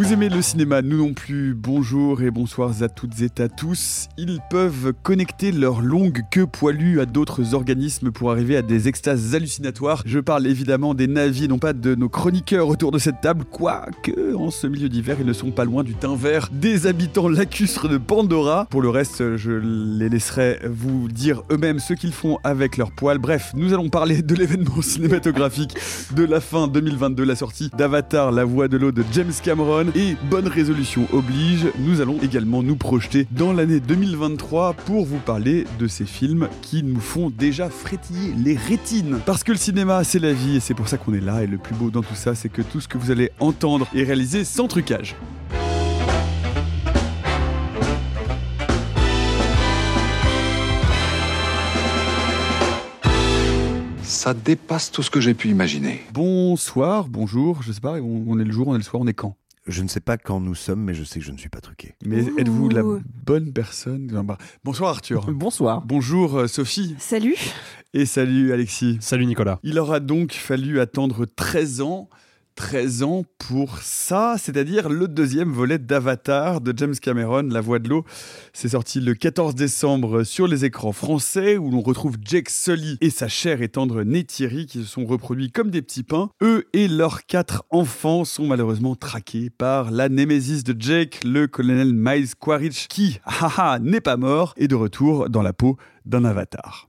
Vous aimez le cinéma, nous non plus. Bonjour et bonsoir à toutes et à tous. Ils peuvent connecter leur longue queue poilue à d'autres organismes pour arriver à des extases hallucinatoires. Je parle évidemment des navis, non pas de nos chroniqueurs autour de cette table, quoique en ce milieu d'hiver, ils ne sont pas loin du teint vert des habitants lacustres de Pandora. Pour le reste, je les laisserai vous dire eux-mêmes ce qu'ils font avec leurs poils. Bref, nous allons parler de l'événement cinématographique de la fin 2022, la sortie d'Avatar, la voix de l'eau de James Cameron. Et bonne résolution oblige, nous allons également nous projeter dans l'année 2023 pour vous parler de ces films qui nous font déjà frétiller les rétines. Parce que le cinéma, c'est la vie et c'est pour ça qu'on est là. Et le plus beau dans tout ça, c'est que tout ce que vous allez entendre est réalisé sans trucage. Ça dépasse tout ce que j'ai pu imaginer. Bonsoir, bonjour, je sais pas, on on est le jour, on est le soir, on est quand? Je ne sais pas quand nous sommes, mais je sais que je ne suis pas truqué. Mais êtes-vous la bonne personne Bonsoir Arthur. Bonsoir. Bonjour euh, Sophie. Salut. Et salut Alexis. Salut Nicolas. Il aura donc fallu attendre 13 ans. 13 ans pour ça, c'est-à-dire le deuxième volet d'Avatar de James Cameron, La Voix de l'eau. C'est sorti le 14 décembre sur les écrans français où l'on retrouve Jake Sully et sa chère et tendre Neytiri qui se sont reproduits comme des petits pains. Eux et leurs quatre enfants sont malheureusement traqués par la némésis de Jake, le colonel Miles Quaritch qui, haha, n'est pas mort et de retour dans la peau d'un avatar.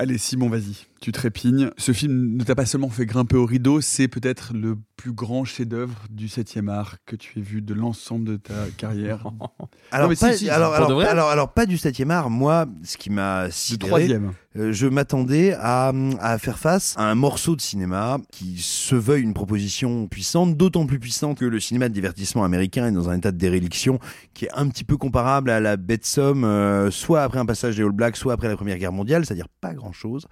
Allez Simon, vas-y, tu trépignes. Ce film ne t'a pas seulement fait grimper au rideau, c'est peut-être le plus grand chef-d'œuvre du 7e art que tu aies vu de l'ensemble de ta carrière. Alors, pas, si, si, alors, pour de alors, vrai alors, alors, pas du 7e art. Moi, ce qui m'a sidéré, troisième. euh, je m'attendais à, à faire face à un morceau de cinéma qui se veuille une proposition puissante, d'autant plus puissante que le cinéma de divertissement américain est dans un état de déréliction qui est un petit peu comparable à la bête somme, euh, soit après un passage des All Blacks, soit après la Première Guerre mondiale, c'est-à-dire pas grand-chose.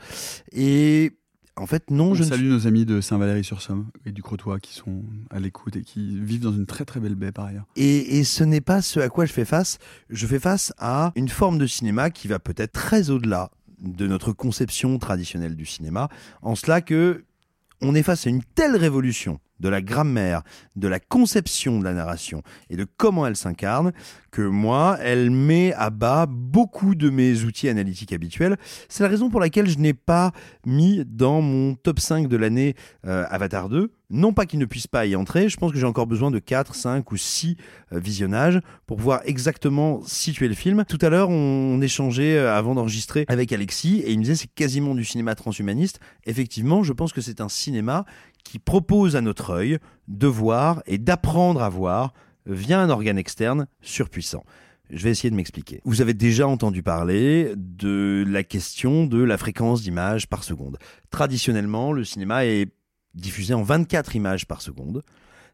Et en fait, non, On je ne salue nos amis de Saint-Valery-sur-Somme et du Crotoy qui sont à l'écoute et qui vivent dans une très très belle baie par ailleurs. Et, et ce n'est pas ce à quoi je fais face. Je fais face à une forme de cinéma qui va peut-être très au-delà de notre conception traditionnelle du cinéma, en cela que on est face à une telle révolution de la grammaire, de la conception de la narration et de comment elle s'incarne, que moi, elle met à bas beaucoup de mes outils analytiques habituels. C'est la raison pour laquelle je n'ai pas mis dans mon top 5 de l'année euh, Avatar 2. Non pas qu'il ne puisse pas y entrer, je pense que j'ai encore besoin de 4, 5 ou 6 euh, visionnages pour pouvoir exactement situer le film. Tout à l'heure, on, on échangeait euh, avant d'enregistrer avec Alexis et il me disait c'est quasiment du cinéma transhumaniste. Effectivement, je pense que c'est un cinéma qui propose à notre œil de voir et d'apprendre à voir via un organe externe surpuissant. Je vais essayer de m'expliquer. Vous avez déjà entendu parler de la question de la fréquence d'images par seconde. Traditionnellement, le cinéma est diffusé en 24 images par seconde.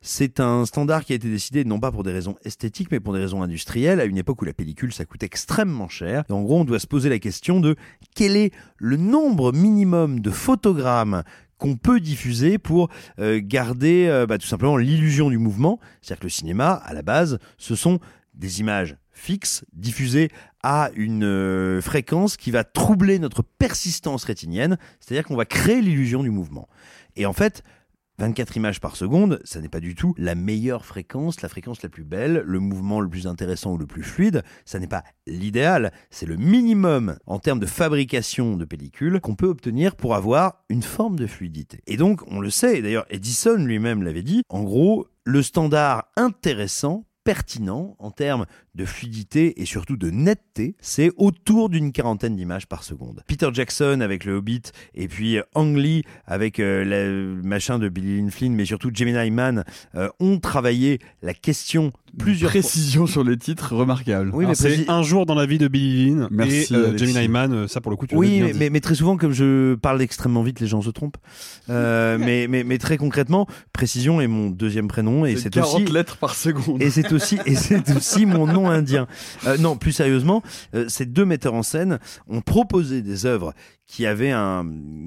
C'est un standard qui a été décidé non pas pour des raisons esthétiques, mais pour des raisons industrielles, à une époque où la pellicule, ça coûte extrêmement cher. En gros, on doit se poser la question de quel est le nombre minimum de photogrammes qu'on peut diffuser pour euh, garder euh, bah, tout simplement l'illusion du mouvement. C'est-à-dire que le cinéma, à la base, ce sont des images fixes diffusées à une euh, fréquence qui va troubler notre persistance rétinienne, c'est-à-dire qu'on va créer l'illusion du mouvement. Et en fait, 24 images par seconde, ça n'est pas du tout la meilleure fréquence, la fréquence la plus belle, le mouvement le plus intéressant ou le plus fluide. Ça n'est pas l'idéal, c'est le minimum en termes de fabrication de pellicule qu'on peut obtenir pour avoir une forme de fluidité. Et donc, on le sait, d'ailleurs Edison lui-même l'avait dit, en gros, le standard intéressant pertinent en termes de fluidité et surtout de netteté, c'est autour d'une quarantaine d'images par seconde. Peter Jackson avec le Hobbit et puis Ang Lee avec euh, le machin de Billy Lynn Flynn, mais surtout Gemini Man, euh, ont travaillé la question plusieurs fois. Précision sur les titres, remarquable. Oui, mais c'est un jour dans la vie de Billy Lynn Merci, et euh, Alexis. Gemini Man, euh, ça pour le coup tu Oui, mais, mais, mais très souvent, comme je parle extrêmement vite, les gens se trompent. Euh, mais, mais, mais très concrètement, précision est mon deuxième prénom et C'est c'est 40 aussi lettres par seconde. et c'est aussi et c'est aussi mon nom indien. Euh, non, plus sérieusement, euh, ces deux metteurs en scène ont proposé des œuvres qui avaient un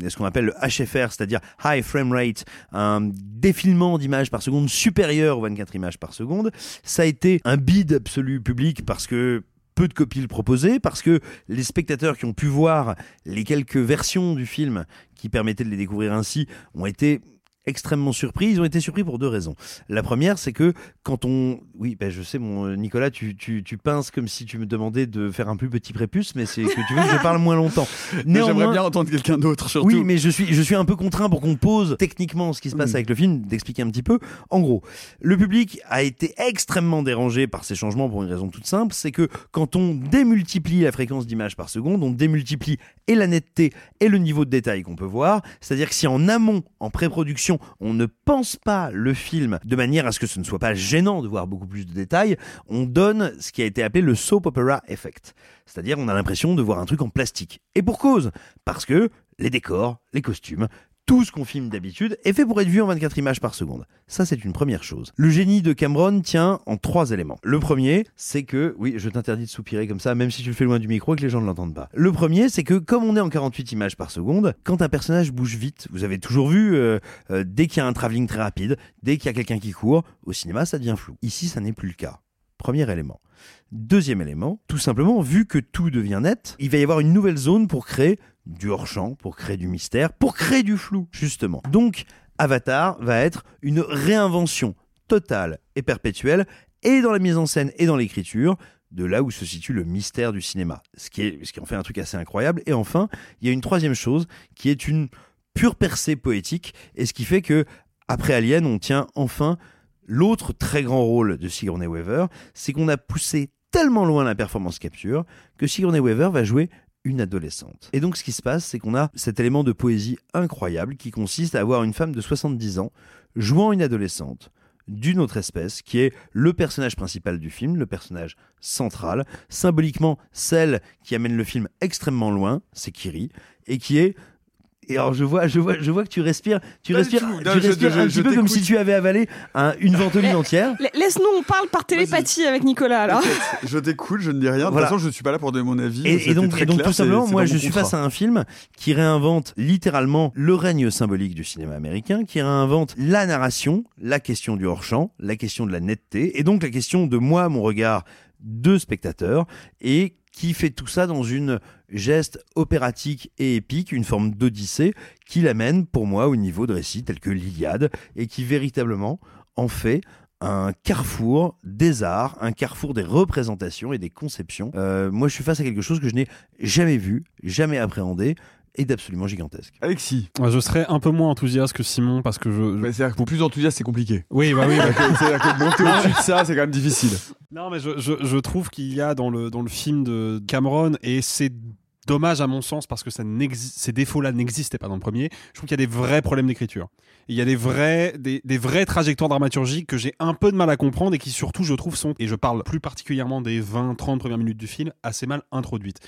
ce qu'on appelle le HFR, c'est-à-dire high frame rate, un défilement d'images par seconde supérieur aux 24 images par seconde. Ça a été un bide absolu public parce que peu de copies le proposaient, parce que les spectateurs qui ont pu voir les quelques versions du film qui permettaient de les découvrir ainsi ont été extrêmement surpris. Ils ont été surpris pour deux raisons. La première, c'est que quand on... Oui, ben je sais, mon Nicolas, tu, tu, tu pinces comme si tu me demandais de faire un plus petit prépuce, mais c'est que tu veux que je parle moins longtemps. Mais J'aimerais Néanmoins... bien entendre quelqu'un d'autre, surtout. Oui, mais je suis, je suis un peu contraint pour qu'on pose techniquement ce qui se passe Mm. avec le film, d'expliquer un petit peu. En gros, le public a été extrêmement dérangé par ces changements pour une raison toute simple, c'est que quand on démultiplie la fréquence d'images par seconde, on démultiplie et la netteté et le niveau de détail qu'on peut voir. C'est-à-dire que si en amont, en pré-production, on ne pense pas le film de manière à ce que ce ne soit pas gênant de voir beaucoup plus de détails, on donne ce qui a été appelé le soap opera effect. C'est-à-dire on a l'impression de voir un truc en plastique. Et pour cause, parce que les décors, les costumes, tout ce qu'on filme d'habitude est fait pour être vu en 24 images par seconde. Ça, c'est une première chose. Le génie de Cameron tient en trois éléments. Le premier, c'est que, oui, je t'interdis de soupirer comme ça, même si tu le fais loin du micro et que les gens ne l'entendent pas. Le premier, c'est que comme on est en 48 images par seconde, quand un personnage bouge vite, vous avez toujours vu, euh, euh, dès qu'il y a un travelling très rapide, dès qu'il y a quelqu'un qui court, au cinéma, ça devient flou. Ici, ça n'est plus le cas. Premier élément. Deuxième élément, tout simplement, vu que tout devient net, il va y avoir une nouvelle zone pour créer du hors-champ, pour créer du mystère, pour créer du flou, justement. Donc, Avatar va être une réinvention totale et perpétuelle, et dans la mise en scène et dans l'écriture, de là où se situe le mystère du cinéma. Ce qui, est, ce qui en fait un truc assez incroyable. Et enfin, il y a une troisième chose qui est une pure percée poétique, et ce qui fait que, après Alien, on tient enfin l'autre très grand rôle de Sigourney Weaver, c'est qu'on a poussé tellement loin la performance capture que Sigourney Weaver va jouer une adolescente. Et donc ce qui se passe, c'est qu'on a cet élément de poésie incroyable qui consiste à avoir une femme de 70 ans jouant une adolescente d'une autre espèce, qui est le personnage principal du film, le personnage central, symboliquement celle qui amène le film extrêmement loin, c'est Kiri, et qui est et alors je vois, je vois, je vois que tu respires, tu Pas respires, tout. tu Non, respires je- un je petit peu comme si tu avais avalé un- une ventoline entière. La- Laisse-nous, on parle par télépathie avec Nicolas. Peut-être. Je t'écoute, je ne dis rien. De Voilà. toute façon, je ne suis pas là pour donner mon avis. Et, donc, très et donc clair, tout simplement, moi je suis face à un film qui réinvente littéralement le règne symbolique du cinéma américain, qui réinvente la narration, la question du hors-champ, la question de la netteté, et donc la question de moi, mon regard de spectateur, et qui fait tout ça dans une geste opératique et épique, une forme d'odyssée, qui l'amène pour moi au niveau de récits tels que l'Iliade, et qui véritablement en fait un carrefour des arts, un carrefour des représentations et des conceptions. Euh, moi, je suis face à quelque chose que je n'ai jamais vu, jamais appréhendé et d'absolument gigantesque. Alexis, Ouais, Je serais un peu moins enthousiaste que Simon parce que je. je- bah, c'est-à-dire que pour plus enthousiaste, c'est compliqué. Oui, bah oui. bah- C'est-à-dire que monter au-dessus de ça, c'est quand même difficile. Non, mais je, je, je trouve qu'il y a dans le, dans le film de Cameron, et c'est dommage à mon sens parce que ça ces défauts-là n'existaient pas dans le premier, je trouve qu'il y a des vrais problèmes d'écriture. Il y a des vrais, des, des vraies trajectoires dramaturgiques que j'ai un peu de mal à comprendre et qui surtout, je trouve, sont, et je parle plus particulièrement des 20-30 premières minutes du film, assez mal introduites.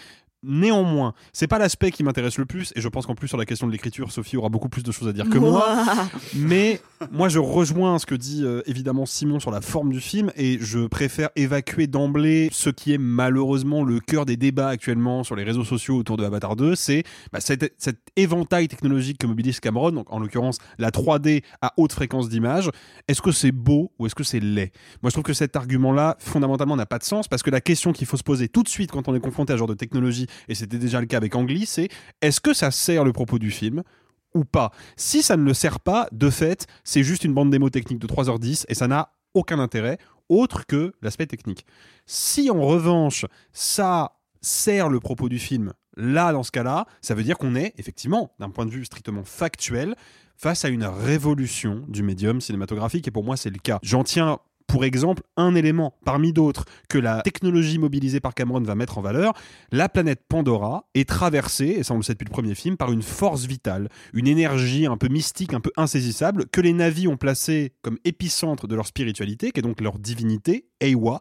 Néanmoins, c'est pas l'aspect qui m'intéresse le plus, et je pense qu'en plus sur la question de l'écriture, Sophie aura beaucoup plus de choses à dire que moi. Mais moi, je rejoins ce que dit euh, évidemment Simon sur la forme du film et je préfère évacuer d'emblée ce qui est malheureusement le cœur des débats actuellement sur les réseaux sociaux autour de Avatar 2. C'est bah, cet, cet éventail technologique que mobilise Cameron, donc en l'occurrence la 3D à haute fréquence d'image. Est-ce que c'est beau ou est-ce que c'est laid? Moi, je trouve que cet argument-là, fondamentalement, n'a pas de sens parce que la question qu'il faut se poser tout de suite quand on est confronté à ce genre de technologie, et c'était déjà le cas avec Angli, c'est est-ce que ça sert le propos du film ou pas? Si ça ne le sert pas, de fait, c'est juste une bande démo technique de 3h10 et ça n'a aucun intérêt autre que l'aspect technique. Si en revanche, ça sert le propos du film, là, dans ce cas-là, ça veut dire qu'on est, effectivement, d'un point de vue strictement factuel, face à une révolution du médium cinématographique et pour moi, c'est le cas. J'en tiens pour exemple un élément parmi d'autres que la technologie mobilisée par Cameron va mettre en valeur, la planète Pandora est traversée, et ça on le sait depuis le premier film, par une force vitale, une énergie un peu mystique, un peu insaisissable, que les navis ont placée comme épicentre de leur spiritualité, qui est donc leur divinité, Eiwa.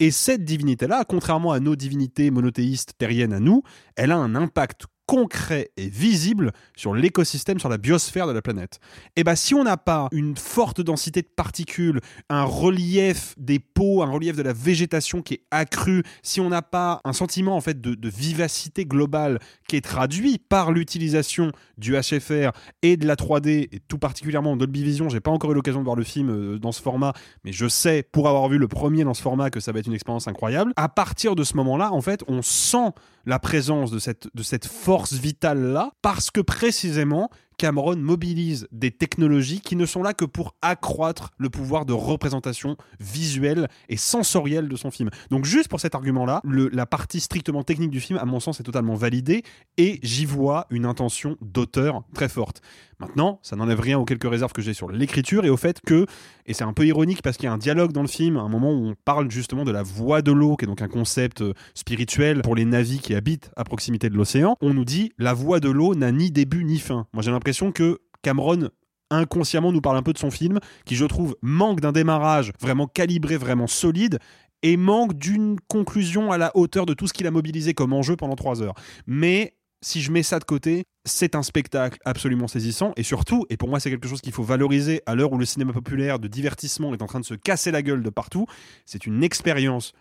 Et cette divinité-là, contrairement à nos divinités monothéistes terriennes à nous, elle a un impact concret et visible sur l'écosystème, sur la biosphère de la planète. Et bien, si on n'a pas une forte densité de particules, un relief des peaux, un relief de la végétation qui est accru, si on n'a pas un sentiment en fait de, de vivacité globale qui est traduit par l'utilisation du HFR et de la 3D, et tout particulièrement en Dolby Vision, j'ai pas encore eu l'occasion de voir le film euh, dans ce format, mais je sais, pour avoir vu le premier dans ce format, que ça va être une expérience incroyable. À partir de ce moment-là, en fait, on sent la présence de cette, force vitale-là, parce que précisément, Cameron mobilise des technologies qui ne sont là que pour accroître le pouvoir de représentation visuelle et sensorielle de son film. Donc juste pour cet argument-là, la partie strictement technique du film, à mon sens, est totalement validée et j'y vois une intention d'auteur très forte. Maintenant, ça n'enlève rien aux quelques réserves que j'ai sur l'écriture et au fait que, et c'est un peu ironique parce qu'il y a un dialogue dans le film, à un moment où on parle justement de la voie de l'eau, qui est donc un concept euh, spirituel pour les navis qui habitent à proximité de l'océan, on nous dit la voie de l'eau n'a ni début ni fin. Moi j'ai l'impression que Cameron inconsciemment nous parle un peu de son film, qui je trouve manque d'un démarrage vraiment calibré, vraiment solide, et manque d'une conclusion à la hauteur de tout ce qu'il a mobilisé comme enjeu pendant trois heures. Mais si je mets ça de côté, c'est un spectacle absolument saisissant et surtout, et pour moi c'est quelque chose qu'il faut valoriser à l'heure où le cinéma populaire de divertissement est en train de se casser la gueule de partout, c'est une expérience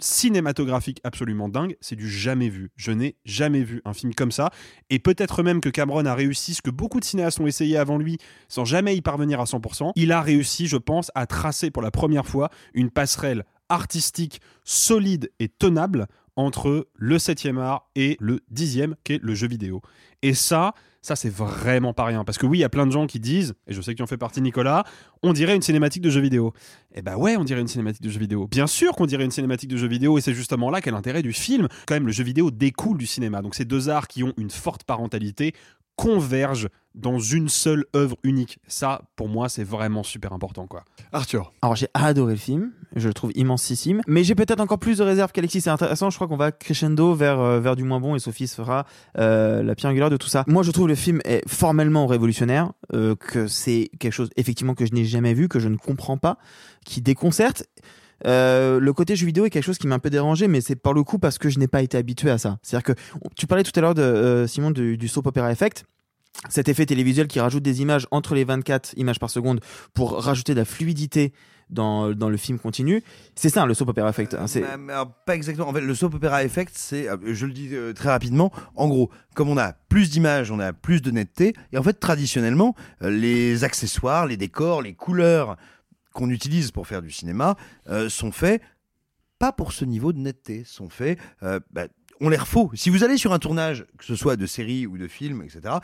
cinématographique absolument dingue, c'est du jamais vu. Je n'ai jamais vu un film comme ça et peut-être même que Cameron a réussi ce que beaucoup de cinéastes ont essayé avant lui sans jamais y parvenir à 100%. Il a réussi, je pense, à tracer pour la première fois une passerelle artistique solide et tenable entre le 7e art et le 10e qui est le jeu vidéo. Et ça, ça c'est vraiment pas rien parce que oui, il y a plein de gens qui disent et je sais que tu en fais partie Nicolas, on dirait une cinématique de jeu vidéo. Eh ben ouais, on dirait une cinématique de jeu vidéo. Bien sûr qu'on dirait une cinématique de jeu vidéo et c'est justement là qu'est l'intérêt du film. Quand même le jeu vidéo découle du cinéma. Donc ces deux arts qui ont une forte parentalité convergent dans une seule œuvre unique. Ça, pour moi, c'est vraiment super important, quoi. Arthur. Alors j'ai adoré le film, je le trouve immensissime, mais j'ai peut-être encore plus de réserves qu'Alexis. C'est intéressant, je crois qu'on va crescendo vers euh, vers du moins bon et Sophie se fera euh, la pierre angulaire de tout ça. Moi, je trouve le film est formellement révolutionnaire, euh, que c'est quelque chose effectivement que je n'ai jamais vu, que je ne comprends pas, qui déconcerte. Euh, le côté jeu vidéo est quelque chose qui m'a un peu dérangé, mais c'est par le coup parce que je n'ai pas été habitué à ça. C'est-à-dire que tu parlais tout à l'heure de euh, Simon du, soap opera effect cet effet télévisuel qui rajoute des images entre les 24 images par seconde pour rajouter de la fluidité dans, dans le film continu. C'est ça, le soap opera effect. hein, c'est- alors, pas exactement. En fait, le soap opera effect, c'est, euh, je le dis euh, très rapidement, en gros, comme on a plus d'images, on a plus de netteté, et en fait, traditionnellement, euh, les accessoires, les décors, les couleurs qu'on utilise pour faire du cinéma euh, sont faits pas pour ce niveau de netteté, sont faits, euh, bah, on les refait. Si vous allez sur un tournage, que ce soit de série ou de film, etc.,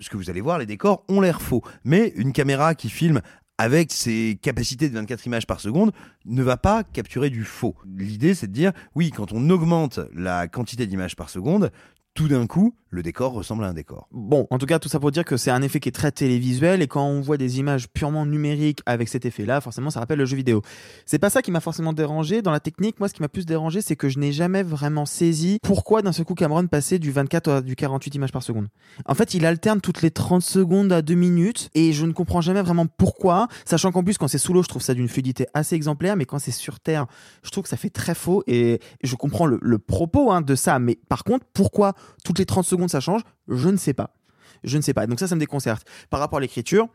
ce que vous allez voir, les décors ont l'air faux. Mais une caméra qui filme avec ses capacités de 24 images par seconde ne va pas capturer du faux. L'idée, c'est de dire, oui, quand on augmente la quantité d'images par seconde, tout d'un coup, le décor ressemble à un décor. Bon, en tout cas, tout ça pour dire que c'est un effet qui est très télévisuel et quand on voit des images purement numériques avec cet effet-là, forcément, ça rappelle le jeu vidéo. C'est pas ça qui m'a forcément dérangé. Dans la technique, moi, ce qui m'a plus dérangé, c'est que je n'ai jamais vraiment saisi pourquoi d'un seul coup Cameron passait du 24 à du 48 images par seconde. En fait, il alterne toutes les 30 secondes à 2 minutes et je ne comprends jamais vraiment pourquoi, sachant qu'en plus, quand c'est sous l'eau, je trouve ça d'une fluidité assez exemplaire, mais quand c'est sur Terre, je trouve que ça fait très faux et je comprends le, propos hein, de ça, mais par contre, pourquoi toutes les 30 secondes ça change Je ne sais pas. Je ne sais pas. Donc ça, ça me déconcerte. Par rapport à l'écriture,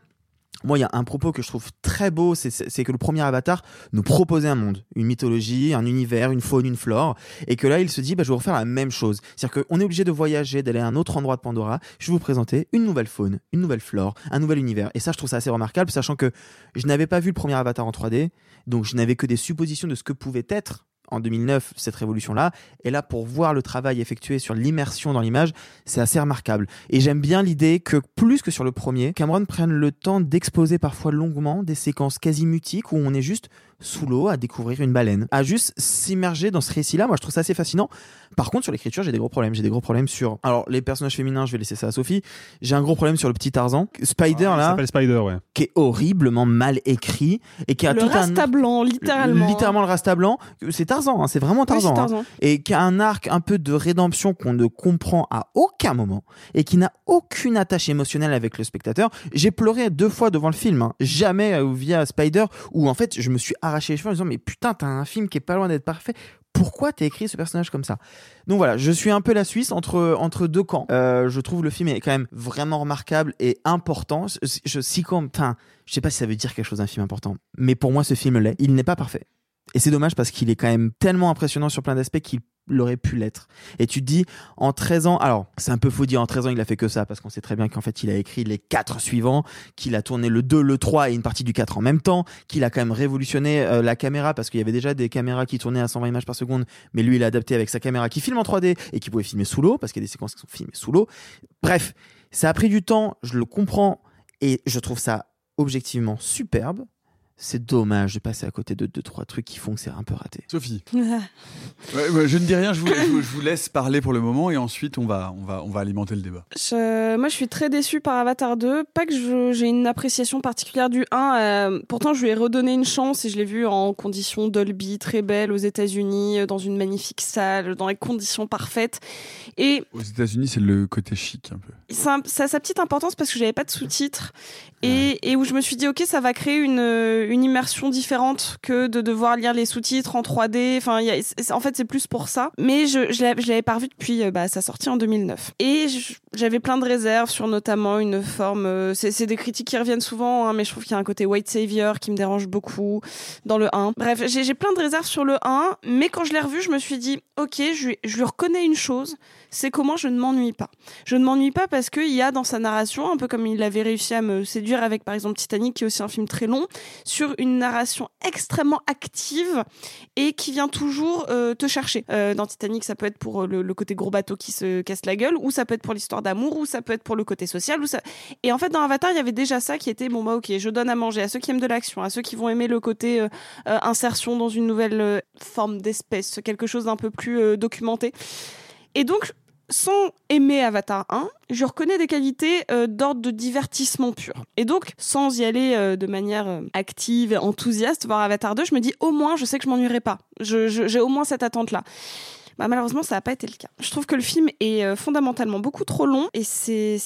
moi, il y a un propos que je trouve très beau, c'est- que le premier Avatar nous proposait un monde, une mythologie, un univers, une faune, une flore, et que là, il se dit, bah, je vais refaire la même chose. C'est-à-dire qu'on est obligé de voyager, d'aller à un autre endroit de Pandora. Je vais vous présenter une nouvelle faune, une nouvelle flore, un nouvel univers. Et ça, je trouve ça assez remarquable, sachant que je n'avais pas vu le premier Avatar en 3D, donc je n'avais que des suppositions de ce que pouvait être en 2009 cette révolution-là. Et là, pour voir le travail effectué sur l'immersion dans l'image, c'est assez remarquable. Et j'aime bien l'idée que, plus que sur le premier, Cameron prenne le temps d'exposer parfois longuement des séquences quasi mutiques où on est juste sous l'eau à découvrir une baleine, à juste s'immerger dans ce récit-là. Moi, je trouve ça assez fascinant. Par contre, sur l'écriture, j'ai des gros problèmes. J'ai des gros problèmes sur. Alors, les personnages féminins, je vais laisser ça à Sophie. J'ai un gros problème sur le petit Tarzan. Spider, Ah, il là, s'appelle Spider, ouais. qui est horriblement mal écrit et qui a Le tout rasta un. blanc, littéralement. Littéralement le rasta blanc. C'est Tarzan, hein, c'est vraiment Oui, Tarzan. c'est hein. Tarzan. Et qui a un arc un peu de rédemption qu'on ne comprend à aucun moment et qui n'a aucune attache émotionnelle avec le spectateur. J'ai pleuré deux fois devant le film, hein. jamais euh, via Spider, où en fait je me suis arraché les cheveux en disant mais putain t'as un film qui est pas loin d'être parfait. Pourquoi t'as écrit ce personnage comme ça? Donc voilà, je suis un peu la Suisse entre entre deux camps. Euh, je trouve le film est quand même vraiment remarquable et important. Je, si comme, je sais pas si ça veut dire quelque chose d'un film important, mais pour moi ce film l'est. Il n'est pas parfait. Et c'est dommage parce qu'il est quand même tellement impressionnant sur plein d'aspects qu'il l'aurait pu l'être. Et tu te dis, en 13 ans, alors c'est un peu faux dire en 13 ans il a fait que ça, parce qu'on sait très bien qu'en fait il a écrit les quatre suivants, qu'il a tourné le 2, le 3 et une partie du 4 en même temps, qu'il a quand même révolutionné euh, la caméra, parce qu'il y avait déjà des caméras qui tournaient à 120 images par seconde, mais lui il a adapté avec sa caméra qui filme en 3D et qui pouvait filmer sous l'eau, parce qu'il y a des séquences qui sont filmées sous l'eau. Bref, ça a pris du temps, je le comprends, et je trouve ça objectivement superbe. C'est dommage de passer à côté de deux trois trucs qui font que c'est un peu raté. Sophie. Ouais, ouais, je ne dis rien, je vous, je vous- je vous laisse parler pour le moment et ensuite on va, on va, on va alimenter le débat. Je- moi, je suis très déçue par Avatar 2. Pas que j'ai une appréciation particulière du 1. euh, pourtant, je lui ai redonné une chance et je l'ai vu en conditions Dolby, très belle aux États-Unis, euh, dans une magnifique salle, dans les conditions parfaites. Et Aux États-Unis, c'est le côté chic un peu. ça, ça a sa petite importance parce que j'avais pas de sous-titres et, et où je me suis dit ok ça va créer une, une immersion différente que de devoir lire les sous-titres en 3D enfin y a- en fait c'est plus pour ça. Mais je, je l'avais pas revu depuis euh, bah, sa sortie en 2009 et j'avais plein de réserves sur notamment une forme euh, c'est des critiques qui reviennent souvent hein, mais je trouve qu'il y a un côté white savior qui me dérange beaucoup dans le 1 bref j'ai plein de réserves sur le 1 mais quand je l'ai revu je me suis dit ok je, lui- reconnais une chose c'est comment je ne m'ennuie pas. Je ne m'ennuie pas parce qu'il y a dans sa narration, un peu comme il avait réussi à me séduire avec par exemple Titanic, qui est aussi un film très long, une narration extrêmement active et qui vient toujours euh, te chercher. Euh, dans Titanic, ça peut être pour euh, le, côté gros bateau qui se casse la gueule, ou ça peut être pour l'histoire d'amour, ou ça peut être pour le côté social. Ou ça... Et en fait, dans Avatar, il y avait déjà ça qui était bon bah ok, je donne à manger à ceux qui aiment de l'action, à ceux qui vont aimer le côté insertion dans une nouvelle forme d'espèce, quelque chose d'un peu plus documenté. Et donc, sans aimer Avatar 1, je reconnais des qualités euh, d'ordre de divertissement pur. Et donc, sans y aller euh, de manière euh, active enthousiaste voir Avatar 2, je me dis au moins, je sais que je m'ennuierai pas. J'ai au moins cette attente-là. Bah, malheureusement, ça n'a pas été le cas. Je trouve que le film est euh, fondamentalement beaucoup trop long et c'est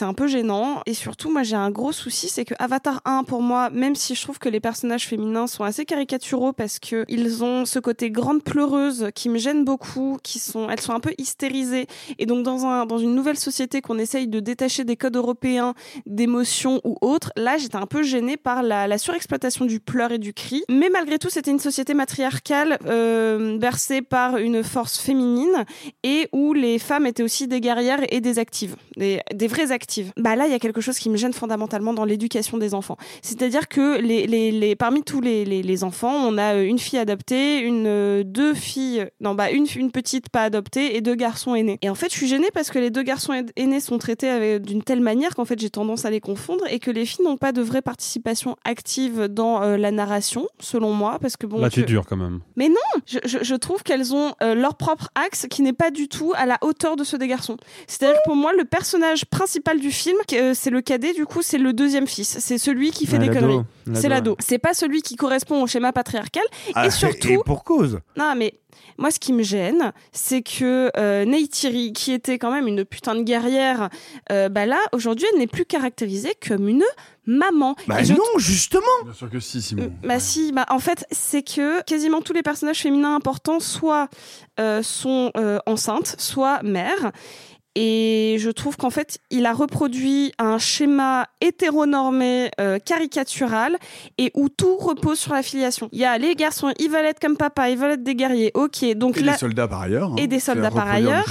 un peu gênant. Et surtout, moi, j'ai un gros souci, c'est que Avatar 1, pour moi, même si je trouve que les personnages féminins sont assez caricaturaux parce que ils ont ce côté grande pleureuse qui me gêne beaucoup, qui sont, elles sont un peu hystérisées. Et donc, dans, un, dans une nouvelle société qu'on essaye de détacher des codes européens, d'émotions ou autres, là, j'étais un peu gênée par la, la surexploitation du pleur et du cri. Mais malgré tout, c'était une société matriarcale euh, bercée par une force féminine et où les femmes étaient aussi des guerrières et des actives, des, des vraies actives. Bah là, il y a quelque chose qui me gêne fondamentalement dans l'éducation des enfants. C'est-à-dire que les, les, les, parmi tous les, les, les enfants, on a euh, une fille adoptée, une, euh, deux filles, non, bah une, une petite pas adoptée et deux garçons aînés. Et en fait, je suis gênée parce que les deux garçons aî- aînés sont traités d'une telle manière qu'en fait, j'ai tendance à les confondre et que les filles n'ont pas de vraie participation active dans euh, la narration, selon moi, parce que bon. Là, tu je- es dur quand même. mais non, je, je- je trouve qu'elles ont euh, leur propre axe qui n'est pas du tout à la hauteur de ceux des garçons. C'est-à-dire que pour moi, le personnage principal du film, euh, c'est le cadet, du coup, c'est le deuxième fils. C'est celui qui fait Ouais, des conneries. C'est l'ado. ouais. C'est pas celui qui correspond au schéma patriarcal. Ah, et surtout. et pour cause. Non, mais moi, ce qui me gêne, c'est que euh, Neytiri, qui était quand même une putain de guerrière, euh, bah là, aujourd'hui, elle n'est plus caractérisée comme une maman. Bah Et je non, justement. Bien sûr que si, Simon. bah si, bah en fait, c'est que quasiment tous les personnages féminins importants soit euh, sont euh, enceintes, soit mères. Et je trouve qu'en fait, il a reproduit un schéma hétéronormé, euh, caricatural, et où tout repose sur la filiation. Il y a les garçons, ils veulent être comme papa, ils veulent être des guerriers, ok. Donc Et des soldats par ailleurs. hein. et des C'est à soldats par ailleurs.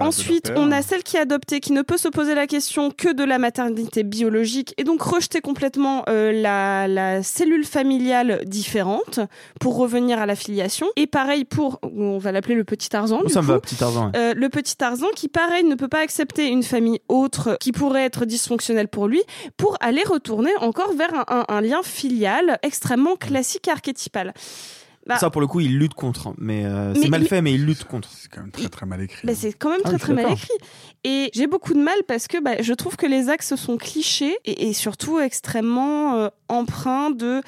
Ensuite, on a celle qui est adoptée, qui ne peut se poser la question que de la maternité biologique et donc rejeter complètement euh, la, la cellule familiale différente pour revenir à la filiation. Et pareil pour, on va l'appeler le petit Tarzan. Oh, du ça me va, petit Tarzan. ouais. Euh, le petit Tarzan qui, pareil, ne peut pas accepter une famille autre qui pourrait être dysfonctionnelle pour lui pour aller retourner encore vers un, un- un lien filial extrêmement classique et archétypal. Bah, Ça, pour le coup, il lutte contre. Mais, euh, Mais- c'est mal mais- fait, mais il lutte contre. C'est quand même très très mal écrit. bah, c'est quand même Ah très très mal écrit. Et j'ai beaucoup de mal parce que bah, je trouve que les axes sont clichés et, et surtout extrêmement euh, empreints de.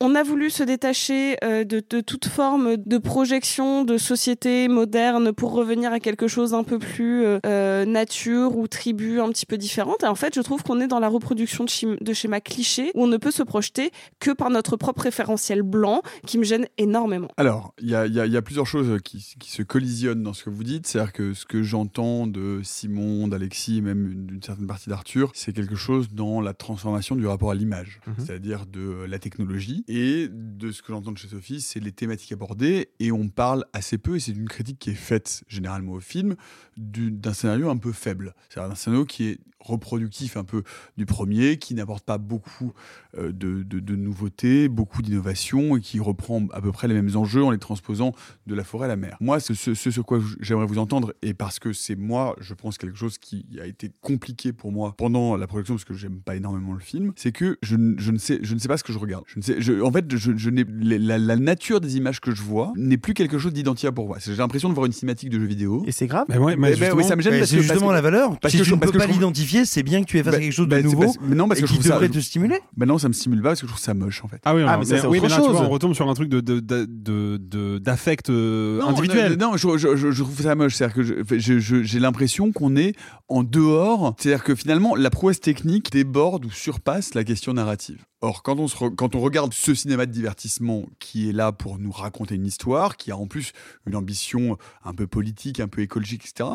On a voulu se détacher euh, de, de toute forme de projection de société moderne pour revenir à quelque chose un peu plus euh, nature ou tribu un petit peu différente. Et en fait, je trouve qu'on est dans la reproduction de, schim- de schémas clichés où on ne peut se projeter que par notre propre référentiel blanc qui me gêne énormément. Alors, il y a, y y plusieurs choses qui, qui se collisionnent dans ce que vous dites. C'est-à-dire que ce que j'entends de Simon, d'Alexis, même une- d'une certaine partie d'Arthur, c'est quelque chose dans la transformation du rapport à l'image, Mhm. c'est-à-dire de la technologie. Et de ce que j'entends de chez Sophie, c'est les thématiques abordées. Et on parle assez peu, et c'est une critique qui est faite généralement au film, du- d'un scénario un peu faible. C'est-à-dire un scénario qui est reproductif un peu du premier, qui n'apporte pas beaucoup euh, de, de- de nouveautés, beaucoup d'innovations et qui reprend à peu près les mêmes enjeux en les transposant de la forêt à la mer. Moi, ce, ce- ce sur quoi j'aimerais vous entendre, et parce que c'est moi, je pense, quelque chose qui a été compliqué pour moi pendant la production, parce que j'aime pas énormément le film, c'est que je, ne- je ne sais, je ne sais pas ce que je regarde. Je ne sais, je- en fait, je, je n'ai, la, la nature des images que je vois n'est plus quelque chose d'identifiable pour moi. J'ai l'impression de voir une cinématique de jeu vidéo. Et c'est grave. Mais ouais, mais ben, justement- oui, ça me gêne Bah, parce c'est que- parce justement que- la valeur. parce si que je- ne peux pas je c'est bien que tu es face Bah, à quelque chose bah, de c'est nouveau parce- mais non, parce et que je qui ça- devrait te stimuler. Mais non, ça me stimule pas parce que je trouve ça moche en fait. Ah oui, Ah, mais ça, c'est oui, autre mais là, tu vois, chose. on retombe sur un truc de de de de- de- d'affect euh, individuel. Non, non, je, je- je- je trouve ça moche. C'est-à-dire que je- je- je- j'ai l'impression qu'on est en dehors. C'est-à-dire que finalement, la prouesse technique déborde ou surpasse la question narrative. Or, quand on, se re- quand on regarde ce cinéma de divertissement qui est là pour nous raconter une histoire, qui a en plus une ambition un peu politique, un peu écologique, etc.,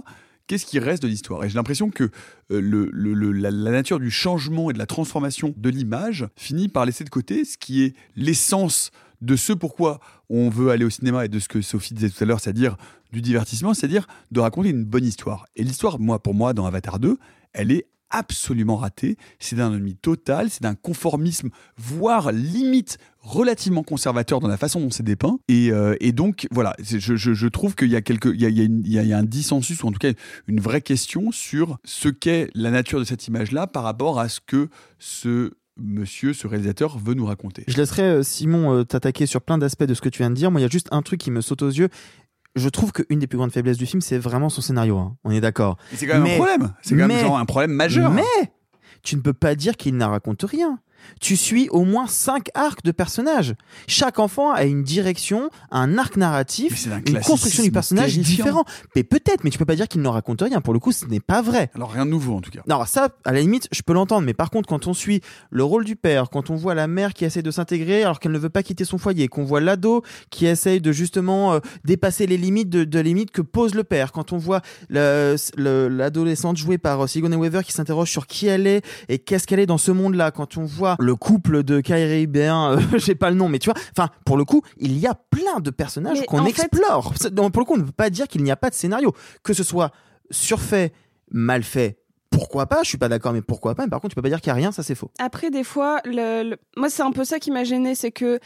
qu'est-ce qui reste de l'histoire? Et j'ai l'impression que euh, la, la nature du changement et de la transformation de l'image finit par laisser de côté ce qui est l'essence de ce pourquoi on veut aller au cinéma et de ce que Sophie disait tout à l'heure, c'est-à-dire du divertissement, c'est-à-dire de raconter une bonne histoire. Et l'histoire, moi, pour moi, dans Avatar 2, elle est absolument ratée. C'est d'un ennemi total, c'est d'un conformisme, voire limite relativement conservateur dans la façon dont c'est dépeint. Et, euh, donc, voilà, je, trouve qu'il y a, quelque, y a un dissensus, ou en tout cas une vraie question sur ce qu'est la nature de cette image-là par rapport à ce que ce monsieur, ce réalisateur veut nous raconter. Je laisserai euh, Simon euh, t'attaquer sur plein d'aspects de ce que tu viens de dire. Moi, il y a juste un truc qui me saute aux yeux. Je trouve qu'une des plus grandes faiblesses du film, c'est vraiment son scénario. hein. On est d'accord. C'est quand même Mais- un problème. C'est quand même mais- genre un problème majeur. Mais tu ne peux pas dire qu'il ne raconte rien. Tu suis au moins cinq arcs de personnages. Chaque enfant a une direction, un arc narratif, une construction du personnage terrifiant. différent. Mais peut-être, mais tu peux pas dire qu'il ne raconte rien. Pour le coup, ce n'est pas vrai. Alors rien de nouveau en tout cas. Non, ça, à la limite, je peux l'entendre, mais par contre, quand on suit le rôle du père, quand on voit la mère qui essaie de s'intégrer alors qu'elle ne veut pas quitter son foyer, qu'on voit l'ado qui essaye de justement euh, dépasser les limites de, de limites que pose le père, quand on voit le- le- l'adolescente jouée par euh, Sigourney Weaver qui s'interroge sur qui elle est et qu'est-ce qu'elle est dans ce monde-là, quand on voit le couple de Kyrie Béin, euh, j'ai pas le nom, mais tu vois, enfin, pour le coup, il y a plein de personnages qu'on fait- explore. Donc, Pour le coup, on ne peut pas dire qu'il n'y a pas de scénario, que ce soit surfait, mal fait. Pourquoi pas Je suis pas d'accord, mais pourquoi pas Mais par contre, tu peux pas dire qu'il y a rien, ça c'est faux. Après, des fois, le, le- moi, c'est un peu ça qui m'a gêné, c'est que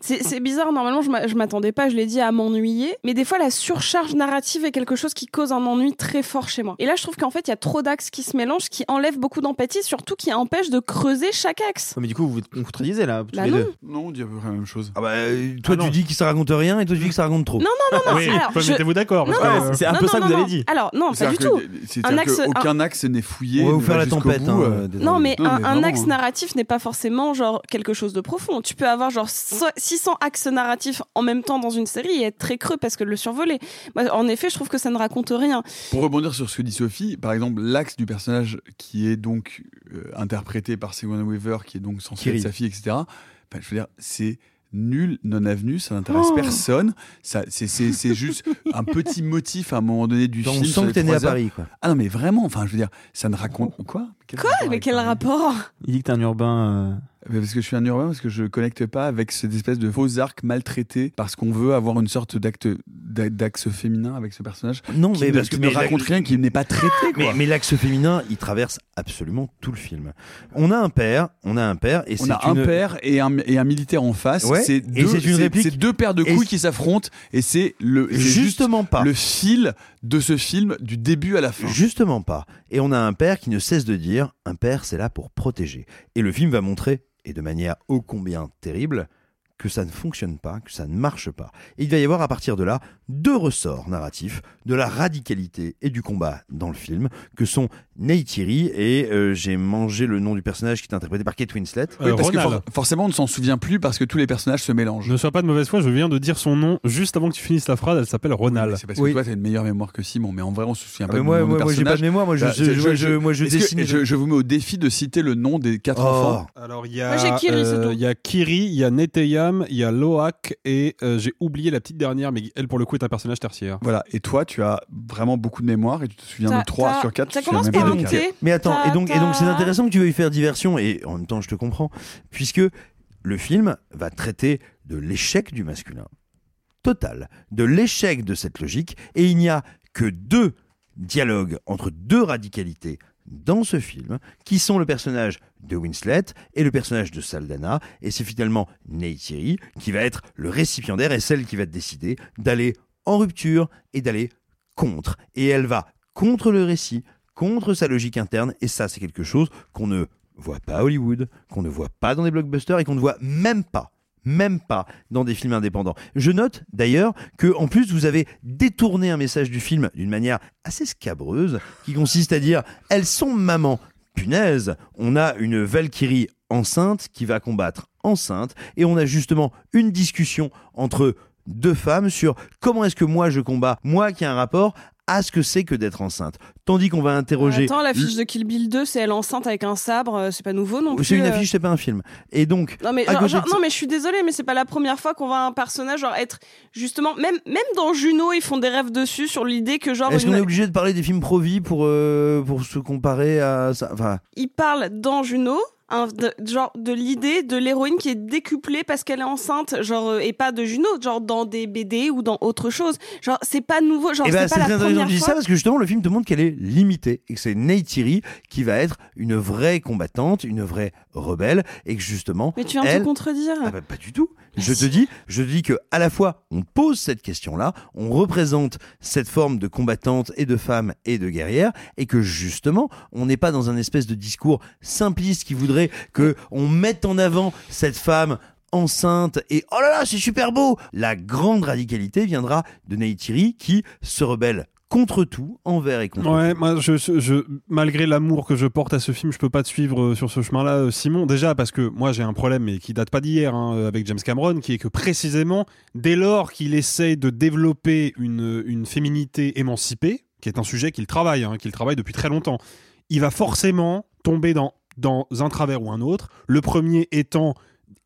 c'est bizarre. Normalement, je m'a- je m'attendais pas, je l'ai dit, à m'ennuyer. Mais des fois, la surcharge narrative est quelque chose qui cause un ennui très fort chez moi. Et là, je trouve qu'en fait, il y a trop d'axes qui se mélangent, qui enlèvent beaucoup d'empathie, surtout qui empêchent de creuser chaque axe. Ouais, Mais du coup, vous vous contredisez là, tous Bah les non. deux. Non, on dit à peu près la même chose. Ah bah, euh, toi, Ah tu dis que ça raconte rien et toi, tu dis que ça raconte trop. Non, non, non, non. Oui, alors, je- mettez-vous d'accord. C'est un non, peu non, ça que non, vous avez non. dit. Alors, non, pas du tout. que- C'est-à-dire Un axe- qu'aucun axe n'est fouillé. On va vous ne faire la tempête. bout, hein, euh. Non, mais Non, un, mais un vraiment, axe hein. narratif n'est pas forcément genre quelque chose de profond. Tu peux avoir genre so- 600 axes narratifs en même temps dans une série et être très creux parce que le survoler. Moi, en effet, je trouve que ça ne raconte rien. Pour rebondir sur ce que dit Sophie, par exemple, l'axe du personnage qui est donc euh, interprété par Sigourney Weaver, qui est donc censé être sa fille, etc. ben, je veux dire, c'est nul, non avenu, ça n'intéresse Oh. personne. Ça, c'est, c'est, c'est juste un petit motif à un moment donné du On film. sent sur que t'es né à. Paris, quoi. Ah non, mais vraiment, enfin, je veux dire, ça ne raconte. Quoi? Quoi? Mais quel rapport? Il dit que t'es un urbain. Mais Parce que je suis un urbain, parce que je connecte pas avec cette espèce de faux arc maltraité, parce qu'on veut avoir une sorte d'acte, d'axe féminin avec ce personnage. Non, qui mais ne, parce que ne mais raconte rien, qui n'est pas traité. Mais, Quoi. mais l'axe féminin, il traverse absolument tout le film. On a un père, on a un père, et on a un père et un, et un militaire en face. Ouais, c'est deux, une réplique- deux paires de couilles qui s'affrontent, et c'est le juste Justement pas. le fil de ce film du début à la fin. Justement pas. Et on a un père qui ne cesse de dire un père, c'est là pour protéger. Et le film va montrer, et de manière ô combien terrible, que ça ne fonctionne pas, que ça ne marche pas. Et il va y avoir à partir de là deux ressorts narratifs de la radicalité et du combat dans le film, que sont Neytiri et euh, j'ai mangé le nom du personnage qui est interprété par Kate Winslet. Oui, parce que Ronald. for- forcément, on ne s'en souvient plus parce que tous les personnages se mélangent. Ne sois pas de mauvaise foi, je viens de dire son nom juste avant que tu finisses la phrase, elle s'appelle Ronald. C'est parce Oui. que toi, t'as une meilleure mémoire que Simon, mais en vrai, on se souvient Ah, pas mais du moi, nom moi, du moi, j'ai pas de mémoire, moi je, Bah, je, je, je- moi je Est-ce que- dessine. je, je vous mets au défi de citer le nom des quatre Oh. enfants. Alors il y a, Moi, j'ai Kiri, c'est euh, tout. il y a Kiri, il y a Neteyam, il y a Loak et euh, j'ai oublié la petite dernière, mais elle pour le coup est un personnage tertiaire. Voilà, et toi, tu as vraiment beaucoup de mémoire et tu te souviens de 3 t'as- sur 4. ça commence par un T. Mais attends, et donc, et donc c'est intéressant que tu veuilles faire diversion, et en même temps je te comprends, puisque le film va traiter de l'échec du masculin. Total. De l'échec de cette logique, et il n'y a que deux dialogues entre deux radicalités dans ce film, qui sont le personnage de Winslet et le personnage de Saldana, et c'est finalement Neytiri qui va être le récipiendaire et celle qui va décider d'aller en rupture et d'aller contre. Et elle va contre le récit, contre sa logique interne, et ça c'est quelque chose qu'on ne voit pas à Hollywood, qu'on ne voit pas dans des blockbusters et qu'on ne voit même pas même pas dans des films indépendants. Je note d'ailleurs que en plus vous avez détourné un message du film d'une manière assez scabreuse qui consiste à dire elles sont maman. Punaise, on a une Valkyrie enceinte qui va combattre enceinte et on a justement une discussion entre deux femmes sur comment est-ce que moi je combats, moi qui ai un rapport à ce que c'est que d'être enceinte. Tandis qu'on va interroger Attends, l'affiche de Kill Bill 2, c'est elle enceinte avec un sabre, euh, c'est pas nouveau non plus. c'est une euh. affiche, c'est pas un film. Et donc, Non mais, genre- genre- non je suis désolée mais c'est pas la première fois qu'on voit un personnage genre être justement même même dans Juno ils font des rêves dessus sur l'idée que genre Est-ce une- qu'on est obligé de parler des films pro-vie pour, euh, pour se comparer à ça? Enfin, il parle dans Juno un, de, genre de l'idée de l'héroïne qui est décuplée parce qu'elle est enceinte genre euh, et pas de Juno genre dans des BD ou dans autre chose. Genre c'est pas nouveau genre Eh ben, c'est pas la première fois ça parce que justement le film te montre qu'elle est limitée et que c'est Neytiri qui va être une vraie combattante, une vraie rebelle et que justement mais tu viens de elle te contredire. Ah bah, pas du tout. Je te dis, je te dis que à la fois on pose cette question-là, on représente cette forme de combattante et de femme et de guerrière, et que justement on n'est pas dans un espèce de discours simpliste qui voudrait que on mette en avant cette femme enceinte et oh là là c'est super beau. La grande radicalité viendra de Neytiri qui se rebelle contre tout, envers et contre Ouais, tout. moi, je, je- je- malgré l'amour que je porte à ce film, je peux pas te suivre euh, sur ce chemin-là, euh, Simon. Déjà parce que moi j'ai un problème, mais qui date pas d'hier, hein, euh, avec James Cameron, qui est que précisément, dès lors qu'il essaye de développer une, une féminité émancipée, qui est un sujet qu'il travaille, hein, qu'il travaille depuis très longtemps, il va forcément tomber dans, dans un travers ou un autre. Le premier étant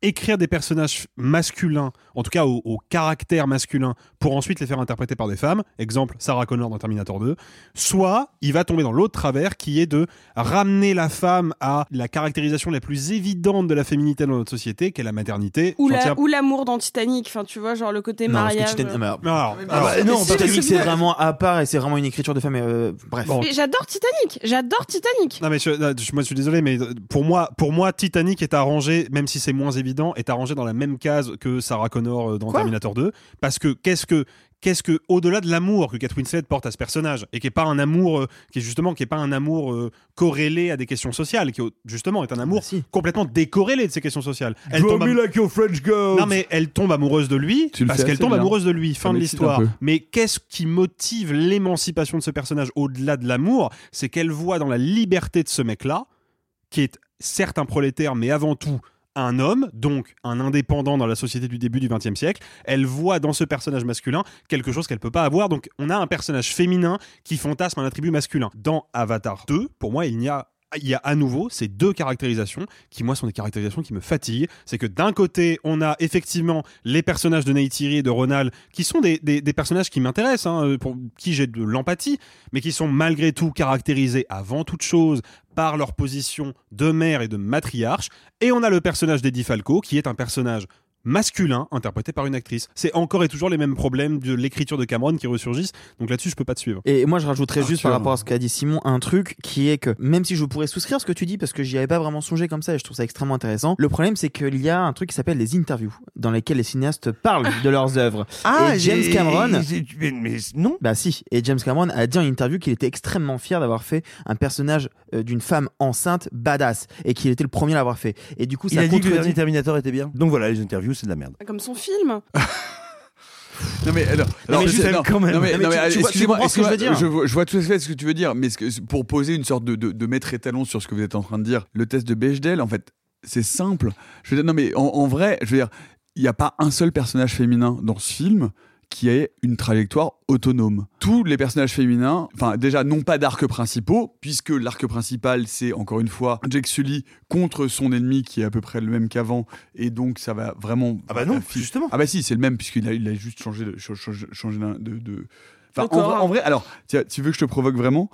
écrire des personnages masculins, en tout cas au, au caractère masculin, pour ensuite les faire interpréter par des femmes, exemple Sarah Connor dans Terminator 2, soit il va tomber dans l'autre travers qui est de ramener la femme à la caractérisation la plus évidente de la féminité dans notre société, qu'est la maternité. ou la- l'amour dans Titanic enfin tu vois genre le côté Non, mariage mais alors- Non, alors- Ah bah, non, Titanic, c'est vraiment à part et c'est vraiment une écriture de femme. et, euh, bref. Bon. J'adore Titanic j'adore Titanic Non mais je, je- moi je suis désolé mais pour moi pour moi Titanic est arrangé même si c'est moins évident est arrangé dans la même case que Sarah Connor euh, dans Quoi Terminator 2 parce que qu'est-ce que qu'est-ce que au-delà de l'amour que Kate Winslet porte à ce personnage et qui est pas un amour euh, qui est justement qui est pas un amour euh, corrélé à des questions sociales qui justement est un amour Bah, complètement décorrélé de ces questions sociales elle tombe, am- like your French girl. non mais elle tombe amoureuse de lui Tu parce qu'elle tombe bien. amoureuse de lui. Fin Ça de l'histoire. Mais qu'est-ce qui motive l'émancipation de ce personnage au-delà de l'amour? C'est qu'elle voit dans la liberté de ce mec-là, qui est certes un prolétaire, mais avant tout un homme, donc un indépendant dans la société du début du XXe siècle. Elle voit dans ce personnage masculin quelque chose qu'elle peut pas avoir. Donc on a un personnage féminin qui fantasme un attribut masculin. Dans Avatar 2, pour moi, il n'y a il y a à nouveau ces deux caractérisations qui, moi, sont des caractérisations qui me fatiguent. C'est que d'un côté, on a effectivement les personnages de Neytiri et de Ronald qui sont des, personnages qui m'intéressent, hein, pour qui j'ai de l'empathie, mais qui sont malgré tout caractérisés avant toute chose par leur position de mère et de matriarche. Et on a le personnage d'Eddie Falco qui est un personnage masculin interprété par une actrice. C'est encore et toujours les mêmes problèmes de l'écriture de Cameron qui ressurgissent. Donc là-dessus, je peux pas te suivre. Et moi, je rajouterais juste par rapport à ce qu'a dit Simon un truc qui est que même si je pourrais souscrire à ce que tu dis parce que j'y avais pas vraiment songé comme ça et je trouve ça extrêmement intéressant, le problème c'est qu'il y a un truc qui s'appelle les interviews dans lesquelles les cinéastes parlent de leurs œuvres. Ah, et James j'ai- Cameron. mais, non. Bah si, et James Cameron a dit en interview qu'il était extrêmement fier d'avoir fait un personnage euh, d'une femme enceinte badass et qu'il était le premier à l'avoir fait. Et du coup, Il ça a dit que le dernier Terminator était bien. Donc voilà, les interviews, c'est de la merde. Comme son film. Non mais alors, alors, mais je- non, quand même. non, mais, Non, mais non, mais, tu- tu vois- tu excusez-moi, comprends ce que je veux dire. je vois, je vois tout à fait ce que tu veux dire, mais que- pour poser une sorte de, de, de maître étalon sur ce que vous êtes en train de dire, le test de Bechdel, en fait, c'est simple. Je veux dire, non mais en, en vrai, je veux dire, il n'y a pas un seul personnage féminin dans ce film qui ait une trajectoire autonome. Tous les personnages féminins, enfin déjà non pas d'arcs principaux, puisque l'arc principal c'est encore une fois Jake Sully contre son ennemi qui est à peu près le même qu'avant, et donc ça va vraiment... Ah bah non, justement. Ah bah si, c'est le même puisqu'il a, il a juste changé de... changé. Enfin, en, vrai, en vrai, alors, tiens, tu veux que je te provoque vraiment?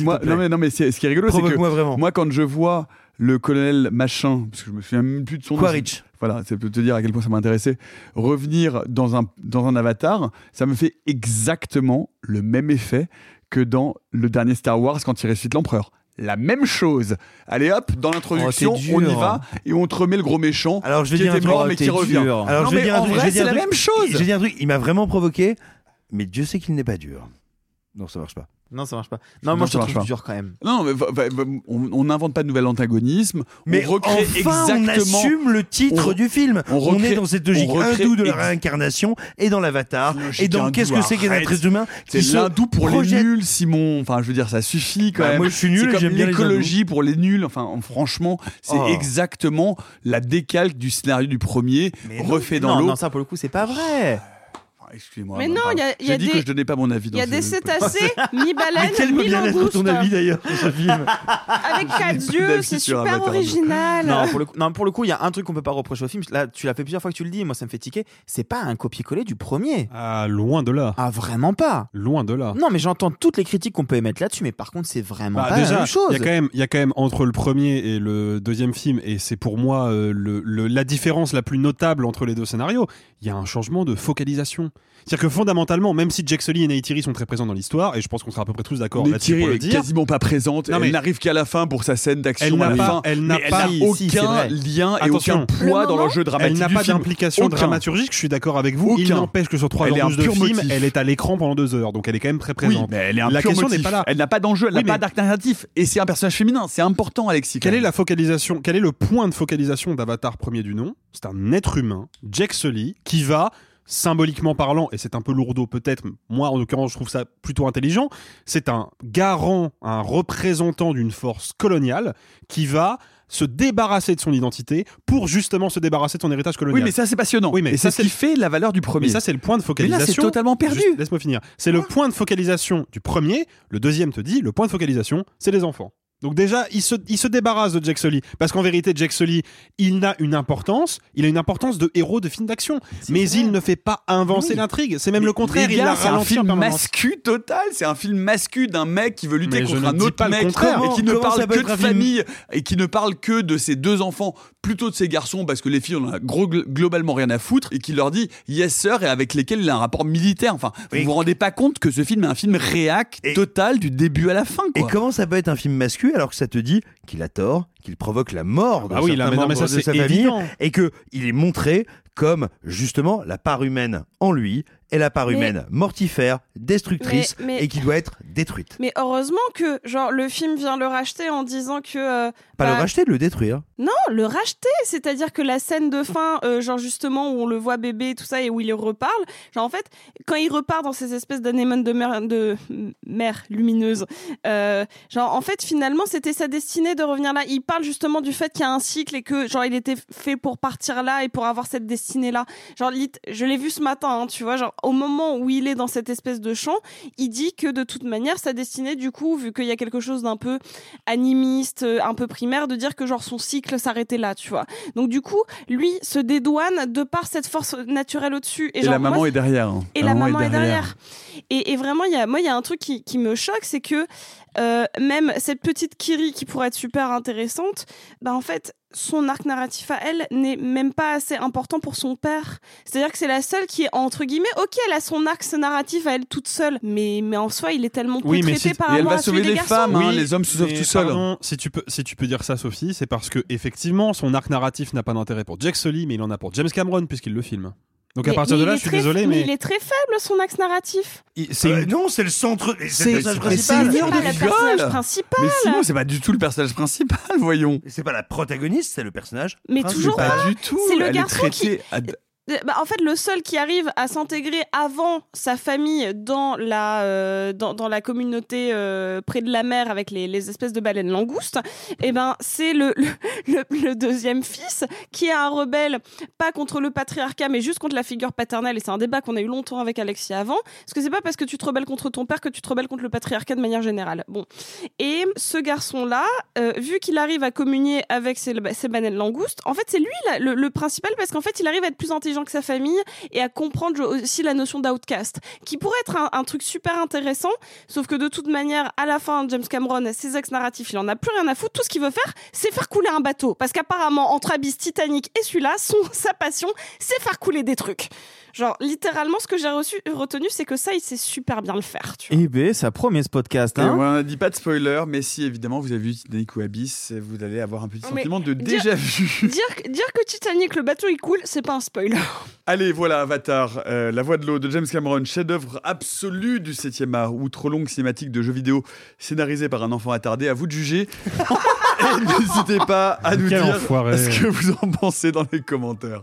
Moi, non mais non mais c'est- ce qui est rigolo, c'est que Provoque-moi vraiment. moi quand je vois le colonel machin, parce que je me souviens même plus de son nom, Quaritch. Voilà, ça peut te dire à quel point ça m'a intéressé. Revenir dans un, dans un avatar, ça me fait exactement le même effet que dans le dernier Star Wars quand il ressuscite l'empereur. La même chose. Allez hop, dans l'introduction, Oh, on y va et on te remet le gros méchant Alors je vais qui dire était mort Oh, mais t'es qui revient. Alors Non, je vais mais dire en truc. vrai, c'est la même chose. Je vais dire un truc. Il m'a vraiment provoqué, mais Dieu sait qu'il n'est pas dur. Non, ça marche pas. Non, ça marche pas. Non, Non, moi je te trouve dur quand même. Non, mais va- va- va- on n'invente pas de nouvel antagonisme. Mais on recrée enfin, on assume le titre on- du film. on On, recrée- est dans cette logique hindoue de la réincarnation et dans l'avatar. Et dans qu'est-ce que c'est qu'un être humain C'est l'hindou pour projette- les nuls, Simon. Enfin, je veux dire, ça suffit quand Bah, même. moi, je suis nul C'est comme j'aime bien les l'écologie pour les nuls. Enfin, en- franchement, c'est Oh. exactement la décalque du scénario du premier, Mais non. refait dans non, l'eau. non, ça pour le coup, c'est pas vrai. Excusez-moi. Mais non, il y a- y dit des- que je donnais pas mon avis. Il y a des cétacés, être mi-langoustes. ton avis d'ailleurs sur ce film Avec quatre yeux, c'est super original. Non, pour le coup, non, pour le coup, il y a un truc qu'on peut pas reprocher au film. Là, tu l'as fait plusieurs fois que tu le dis, et moi ça me fait tiquer. C'est pas un copier-coller du premier. Ah, loin de là. Ah, vraiment pas. Loin de là. Non, mais j'entends toutes les critiques qu'on peut émettre là-dessus, mais par contre, c'est vraiment Bah, pas la même chose. il y a quand même, il y a quand même entre le premier et le deuxième film, et c'est pour moi euh, le, le- la différence la plus notable entre les deux scénarios. Il y a un changement de focalisation. C'est-à-dire que fondamentalement, même si Jack Sully et Neytiri sont très présents dans l'histoire, et je pense qu'on sera à peu près tous d'accord Mais là-dessus pour le est dire, quasiment pas présente. Non, mais- Elle n'arrive qu'à la fin pour sa scène elle d'action à n'a pas, elle n'a elle pas, si, aucun lien et Attention. aucun poids Le dans moment, l'enjeu dramatique elle n'a pas d'implication dramaturgique. Je suis d'accord avec vous. Il n'empêche que sur 3 Elle est heures un 12 de film, motif. elle est à l'écran pendant 2 heures, donc elle est quand même très Oui, présente. mais elle est un La pur question n'est pas là. Elle n'a pas d'enjeu, elle n'a pas d'arc narratif. Et c'est un personnage féminin. C'est important, Alexis. Quelle est la focalisation Quel est le point de focalisation d'Avatar premier du nom? C'est un être humain, Jack Sully, qui va symboliquement parlant, et c'est un peu lourdeau peut-être, moi en l'occurrence je trouve ça plutôt intelligent, c'est un garant, un représentant d'une force coloniale qui va se débarrasser de son identité pour justement se débarrasser de son héritage colonial. Oui, mais ça c'est passionnant. Oui, mais et ça, c'est ce qui fait la valeur du premier. Mais ça, c'est le point de Mais focalisation. là, c'est totalement perdu. Laisse-moi finir. C'est le point de focalisation du premier. Le deuxième te dit, le point de focalisation, c'est les enfants. Donc déjà, il se, il se débarrasse de Jack Sully. Parce qu'en vérité, Jack Sully, il n'a une importance, il a une importance de héros de film d'action. Mais il ne fait pas avancer Oui. l'intrigue. C'est même le contraire, il c'est un film mascu total. C'est un film mascu d'un mec qui veut lutter Mais contre un autre mec contraire. et qui ne Comment- parle que de famille et qui ne parle que de ses deux enfants, plutôt de ses garçons parce que les filles on en a gros, globalement rien à foutre et qui leur dit yes sir et avec lesquels il a un rapport militaire. Enfin, Oui. vous vous rendez pas compte que ce film est un film réac total du début à la fin. Et comment ça peut être un film masculin alors que ça te dit qu'il a tort, qu'il provoque la mort de Ah oui, là, certains mais non, mais membres ça, de sa famille évident. et que il est montré comme justement la part humaine en lui et la part Mais- humaine mortifère, destructrice Mais- mais- et qui doit être détruite. Mais heureusement que genre le film vient le racheter en disant que euh, Pas bah, le racheter, le détruire. non le racheter. C'est-à-dire que la scène de fin, euh, genre justement où on le voit bébé, tout ça, et où il reparle, genre en fait, quand il repart dans ces espèces d'anémones de mer, de mer lumineuse, euh, genre en fait, finalement, c'était sa destinée de revenir là. Il parle justement du fait qu'il y a un cycle et que genre il était fait pour partir là et pour avoir cette destinée là. Genre, je l'ai vu ce matin, hein, tu vois, genre au moment où il est dans cette espèce de champ, il dit que de toute manière, sa destinée, du coup, vu qu'il y a quelque chose d'un peu animiste, euh, un peu primaire, de dire que genre son cycle s'arrêtait là, tu vois. Donc du coup, lui se dédouane de par cette force naturelle au-dessus. Et, genre, la moi, maman est derrière. hein. et la maman est derrière. Et, et vraiment, il y a, moi, il y a un truc qui, qui me choque, c'est que euh, même cette petite Kiri qui pourrait être super intéressante, bah en fait, son arc narratif à elle n'est même pas assez important pour son père. C'est-à-dire que c'est la seule qui est entre guillemets, ok, elle a son arc narratif à elle toute seule, mais mais en soi, il est tellement Oui, mais traité si- par Et elle va sauver des les garçons. femmes, hein, Oui, les hommes se sauvent tout seuls. si tu peux, si tu peux dire ça, Sophie, c'est parce que effectivement, son arc narratif n'a pas d'intérêt pour Jack Sully, mais il en a pour James Cameron puisqu'il le filme. Donc à Mais- partir mais de il là, est je suis très- désolé, mais, il est très faible son axe narratif. il- c'est Euh, une- non, c'est le centre. C'est le personnage mais principal. c'est pas le personnage principal. Mais sinon, c'est pas du tout le personnage principal, voyons. Et C'est pas la protagoniste, c'est le personnage. Mais principal. toujours Pas du tout. C'est le elle garçon est Euh, bah, en fait, le seul qui arrive à s'intégrer avant sa famille dans la, euh, dans, la communauté euh, près de la mer avec les, les espèces de baleines langoustes, eh ben, c'est le, le, deuxième fils qui est un rebelle, pas contre le patriarcat, mais juste contre la figure paternelle. Et c'est un débat qu'on a eu longtemps avec Alexia avant. Parce que c'est pas parce que tu te rebelles contre ton père que tu te rebelles contre le patriarcat de manière générale. Bon. Et ce garçon-là, euh, vu qu'il arrive à communier avec ses, ses baleines langoustes, en fait, c'est lui le principal parce qu'en fait, il arrive à être plus intelligent que sa famille et à comprendre aussi la notion d'outcast, qui pourrait être un, truc super intéressant, sauf que de toute manière, à la fin, James Cameron, ses axes narratifs, il en a plus rien à foutre. Tout ce qu'il veut faire, c'est faire couler un bateau. Parce qu'apparemment, entre Abyss, Titanic et celui-là, son, sa passion, c'est faire couler des trucs. Genre, littéralement, ce que j'ai reçu, retenu, c'est que ça, il sait super bien le faire. Tu vois. Eh ben, ça promet ce podcast. Et Hein on n'a dit pas de spoiler, mais si évidemment vous avez vu Titanic ou Abyss, vous allez avoir un petit mais sentiment de dire- déjà vu. dire, dire que Titanic, le bateau, il coule, c'est pas un spoiler. Allez, voilà Avatar, euh, La Voix de l'eau de James Cameron, chef-d'œuvre absolu du 7e art, ou trop longue cinématique de jeux vidéo scénarisée par un enfant attardé. À vous de juger. Et n'hésitez pas à nous Quel dire enfoiré. ce que vous en pensez dans les commentaires.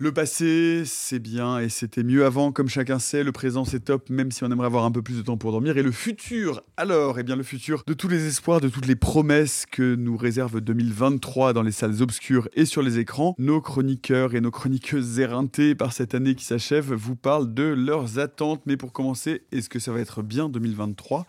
Le passé, c'est bien et c'était mieux avant, comme chacun sait. Le présent, c'est top, même si on aimerait avoir un peu plus de temps pour dormir. Et le futur, alors, eh bien, le futur de tous les espoirs, de toutes les promesses que nous réserve 2023 dans les salles obscures et sur les écrans. Nos chroniqueurs et nos chroniqueuses éreintés par cette année qui s'achève vous parlent de leurs attentes. Mais pour commencer, est-ce que ça va être bien 2023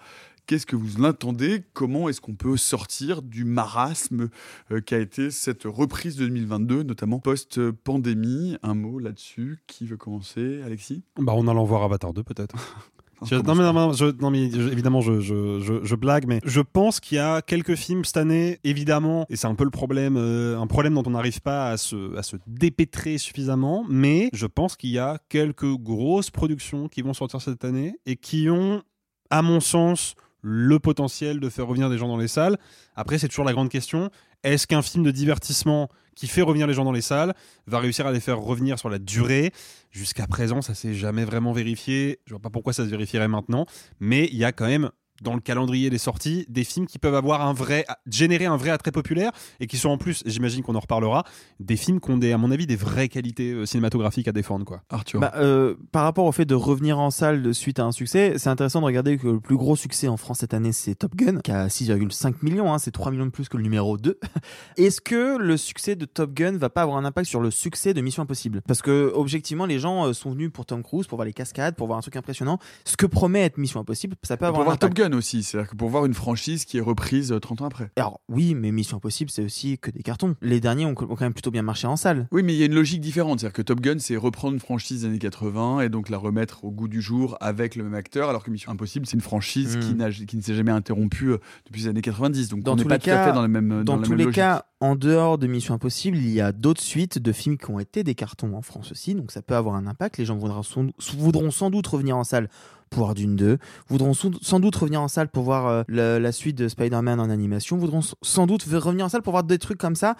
Qu'est-ce que vous l'entendez? Comment est-ce qu'on peut sortir du marasme euh, qu'a été cette reprise de 2022, notamment post-pandémie? Un mot là-dessus. Qui veut commencer? Alexis? Bah, en allant voir Avatar 2, peut-être. Je- non, mais, non, je- non, mais je- évidemment, je, je, je, je blague, mais je pense qu'il y a quelques films cette année, évidemment, et c'est un peu le problème, euh, un problème dont on n'arrive pas à se, à se dépêtrer suffisamment, mais je pense qu'il y a quelques grosses productions qui vont sortir cette année et qui ont, à mon sens, le potentiel de faire revenir des gens dans les salles. Après, c'est toujours la grande question Est-ce qu'un film de divertissement qui fait revenir les gens dans les salles va réussir à les faire revenir sur la durée? Jusqu'à présent, ça s'est jamais vraiment vérifié. Je vois pas pourquoi ça se vérifierait maintenant, mais il y a quand même dans le calendrier des sorties des films qui peuvent avoir un vrai générer un vrai attrait populaire et qui sont en plus j'imagine qu'on en reparlera des films qui ont des à mon avis des vraies qualités euh, cinématographiques à défendre quoi Arthur Bah, euh, par rapport au fait de revenir en salle de suite à un succès, c'est intéressant de regarder que le plus gros succès en France cette année, c'est Top Gun, qui a 6,5 millions, hein, c'est 3 millions de plus que le numéro 2. Est-ce que le succès de Top Gun va pas avoir un impact sur le succès de Mission Impossible? Parce que, objectivement, les gens euh, sont venus pour Tom Cruise, pour voir les cascades, pour voir un truc impressionnant. Ce que promet être Mission Impossible, ça peut avoir pour un voir impact. Top Gun aussi, c'est-à-dire que pour voir une franchise qui est reprise euh, 30 ans après. Alors, oui, mais Mission Impossible, c'est aussi que des cartons. Les derniers ont, quand même plutôt bien marché en salle. Oui, mais il y a une logique différente. C'est-à-dire que Top Gun, c'est reprendre une franchise des années 80 et donc la remettre au goût du jour avec le même acteur, alors que Mission Impossible, c'est une franchise qui, n'a- qui ne s'est jamais interrompue euh, depuis les années 90. Donc Dans on n'est tous pas les tout à cas- fait dans, Dans la tous même les logique. cas, en dehors de Mission Impossible, il y a d'autres suites de films qui ont été des cartons en France aussi, donc ça peut avoir un impact. Les gens voudront sans doute revenir en salle pour Dune 2, voudront sans doute revenir en salle pour voir euh, la, la suite de Spider-Man en animation, voudront sans doute revenir en salle pour voir des trucs comme ça.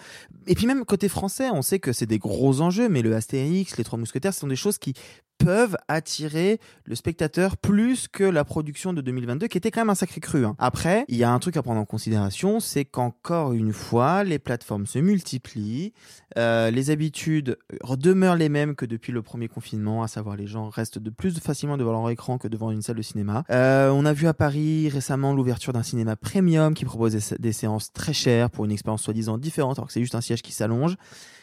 Et puis même côté français, on sait que c'est des gros enjeux, mais le Astérix, les Trois Mousquetaires, ce sont des choses qui peuvent attirer le spectateur plus que la production de 2022 qui était quand même un sacré cru. hein. Après, il y a un truc à prendre en considération, c'est qu'encore une fois, les plateformes se multiplient, euh, les habitudes euh, demeurent les mêmes que depuis le premier confinement, à savoir les gens restent de plus facilement devant leur écran que devant une salle de cinéma. Euh, on a vu à Paris récemment l'ouverture d'un cinéma premium qui propose des, des séances très chères pour une expérience soi-disant différente, alors que c'est juste un siège qui s'allonge.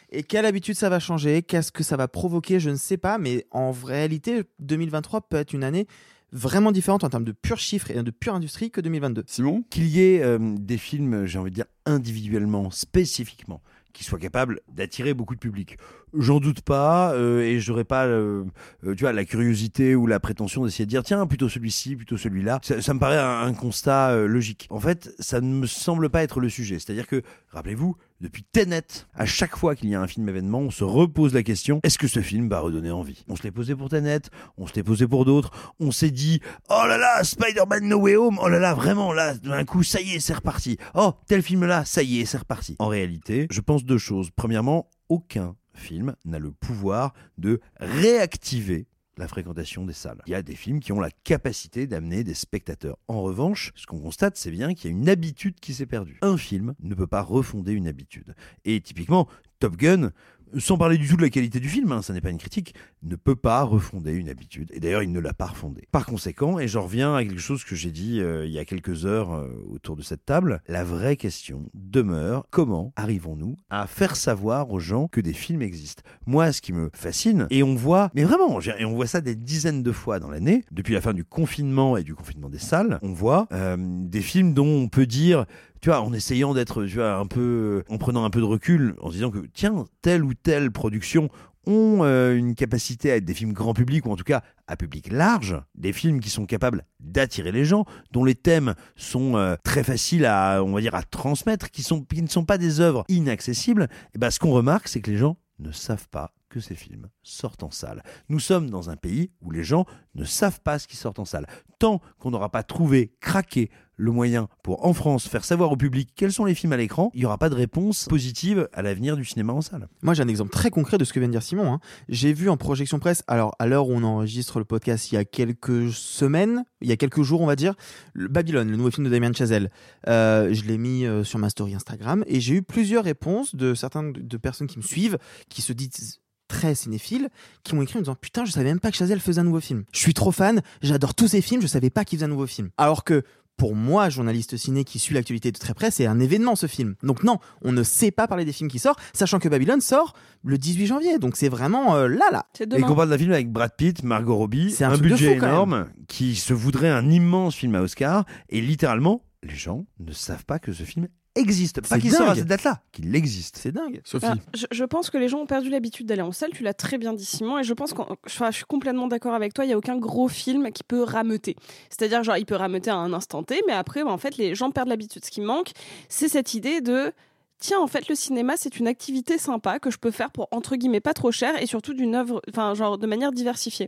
Et quelle habitude ça va changer? Qu'est-ce que ça va provoquer? Je ne sais pas, mais en réalité, 2023 peut être une année vraiment différente en termes de purs chiffres et de pure industrie que 2022. Simon? Qu'il y ait euh, des films, j'ai envie de dire individuellement, spécifiquement, qui soient capables d'attirer beaucoup de public. J'en doute pas, euh, et j'aurais pas, euh, euh, tu vois, la curiosité ou la prétention d'essayer de dire tiens plutôt celui-ci, plutôt celui-là. Ça, me paraît un, un constat euh, logique. En fait, ça ne me semble pas être le sujet. C'est-à-dire que, rappelez-vous, depuis Tenet, à chaque fois qu'il y a un film événement, on se repose la question est-ce que ce film va redonner envie? On se l'est posé pour Tenet, on se l'est posé pour d'autres, on s'est dit oh là là, Spider-Man No Way Home, oh là là, vraiment là, d'un coup, ça y est, c'est reparti. Oh, tel film là, ça y est, c'est reparti. En réalité, je pense deux choses. Premièrement, aucun film n'a le pouvoir de réactiver la fréquentation des salles. Il y a des films qui ont la capacité d'amener des spectateurs. En revanche, ce qu'on constate, c'est bien qu'il y a une habitude qui s'est perdue. Un film ne peut pas refonder une habitude. Et typiquement, Top Gun, sans parler du tout de la qualité du film, hein, ça n'est pas une critique, ne peut pas refonder une habitude. Et d'ailleurs, il ne l'a pas refondée. Par conséquent, et j'en reviens à quelque chose que j'ai dit euh, il y a quelques heures euh, autour de cette table, la vraie question demeure comment arrivons-nous à faire savoir aux gens que des films existent? Moi, ce qui me fascine, et on voit, mais vraiment, et on voit ça des dizaines de fois dans l'année, depuis la fin du confinement et du confinement des salles, on voit euh, des films dont on peut dire tu vois, en essayant d'être, tu vois, un peu, en prenant un peu de recul, en se disant que, tiens, telle ou telle production ont euh, une capacité à être des films grand public, ou en tout cas à public large, des films qui sont capables d'attirer les gens, dont les thèmes sont euh, très faciles à, on va dire, à transmettre, qui, ne sont pas des œuvres inaccessibles, et ben, ce qu'on remarque, c'est que les gens ne savent pas que ces films sortent en salle. Nous sommes dans un pays où les gens ne savent pas ce qui sort en salle. Tant qu'on n'aura pas trouvé, craqué le moyen pour, en France, faire savoir au public quels sont les films à l'écran, il n'y aura pas de réponse positive à l'avenir du cinéma en salle. Moi, j'ai un exemple très concret de ce que vient de dire Simon. hein. J'ai vu en projection presse, alors à l'heure où on enregistre le podcast, il y a quelques semaines, il y a quelques jours, on va dire, le Babylone, le nouveau film de Damien Chazelle. Euh, je l'ai mis euh, sur ma story Instagram et j'ai eu plusieurs réponses de certaines de personnes qui me suivent, qui se disent très cinéphiles, qui m'ont écrit en disant putain, je savais même pas que Chazelle faisait un nouveau film. Je suis trop fan, j'adore tous ses films, je savais pas qu'il faisait un nouveau film. Alors que pour moi, journaliste ciné qui suit l'actualité de très près, c'est un événement ce film. Donc non, on ne sait pas parler des films qui sortent, sachant que Babylone sort le 18 janvier. Donc c'est vraiment euh, là là. Et qu'on parle d'un film avec Brad Pitt, Margot Robbie, C'est un budget fou, énorme, qui se voudrait un immense film à Oscar, et littéralement, les gens ne savent pas que ce film existe. Pas qu'il sort à cette date-là, qu'il existe. C'est dingue. Ah, je, je pense que les gens ont perdu l'habitude d'aller en salle. Tu l'as très bien dit, Simon. Et je pense que je suis complètement d'accord avec toi. Il n'y a aucun gros film qui peut rameuter. C'est-à-dire, genre, il peut rameuter à un instant T, mais après, bah, en fait, les gens perdent l'habitude. Ce qui manque, c'est cette idée de. Tiens, en fait, le cinéma, c'est une activité sympa que je peux faire pour, entre guillemets, pas trop cher et surtout d'une œuvre, enfin, genre, de manière diversifiée.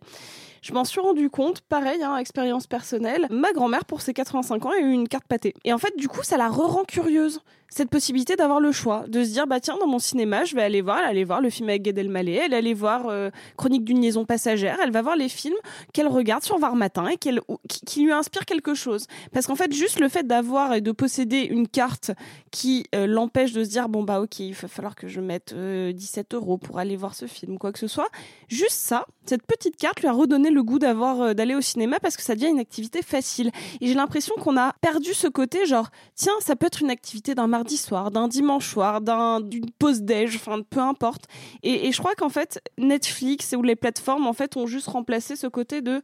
Je m'en suis rendu compte, pareil, hein, expérience personnelle. Ma grand-mère, pour ses 85 ans, a eu une carte pâtée. Et en fait, du coup, ça la re-rend curieuse cette possibilité d'avoir le choix, de se dire bah tiens dans mon cinéma je vais aller voir, elle aller voir le film avec Gad Elmaleh, elle aller voir euh, Chronique d'une liaison passagère, elle va voir les films qu'elle regarde sur Var Matin et qu'elle qui, lui inspire quelque chose. Parce qu'en fait juste le fait d'avoir et de posséder une carte qui euh, l'empêche de se dire bon bah ok il va falloir que je mette 17 euros pour aller voir ce film quoi que ce soit, juste ça, cette petite carte lui a redonné le goût d'avoir euh, d'aller au cinéma parce que ça devient une activité facile. Et j'ai l'impression qu'on a perdu ce côté genre tiens ça peut être une activité d'un mardi soir, d'un dimanche soir, d'un, d'une pause déj, enfin peu importe. Et, et je crois qu'en fait Netflix ou les plateformes en fait ont juste remplacé ce côté de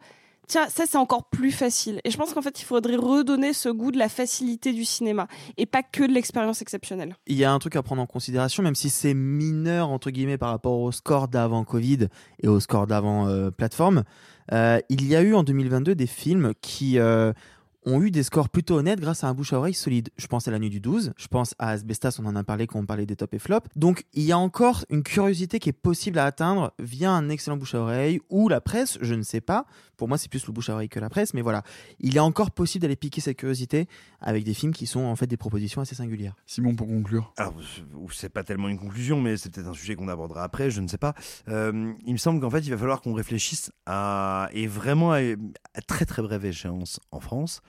tiens ça c'est encore plus facile. Et je pense qu'en fait il faudrait redonner ce goût de la facilité du cinéma et pas que de l'expérience exceptionnelle. Il y a un truc à prendre en considération, même si c'est mineur entre guillemets par rapport au score d'avant Covid et au score d'avant euh, plateforme. Euh, il y a eu en 2022 des films qui euh, ont eu des scores plutôt honnêtes grâce à un bouche à oreille solide. Je pense à La Nuit du 12, je pense à Asbestas, on en a parlé quand on parlait des top et flop. Donc il y a encore une curiosité qui est possible à atteindre via un excellent bouche à oreille ou la presse, je ne sais pas. Pour moi, c'est plus le bouche à oreille que la presse, mais voilà. Il est encore possible d'aller piquer cette curiosité avec des films qui sont en fait des propositions assez singulières. Simon, pour conclure. Alors, c'est pas tellement une conclusion, mais c'est peut-être un sujet qu'on abordera après, je ne sais pas. Euh, il me semble qu'en fait, il va falloir qu'on réfléchisse à, et vraiment à, à très très brève échéance en France,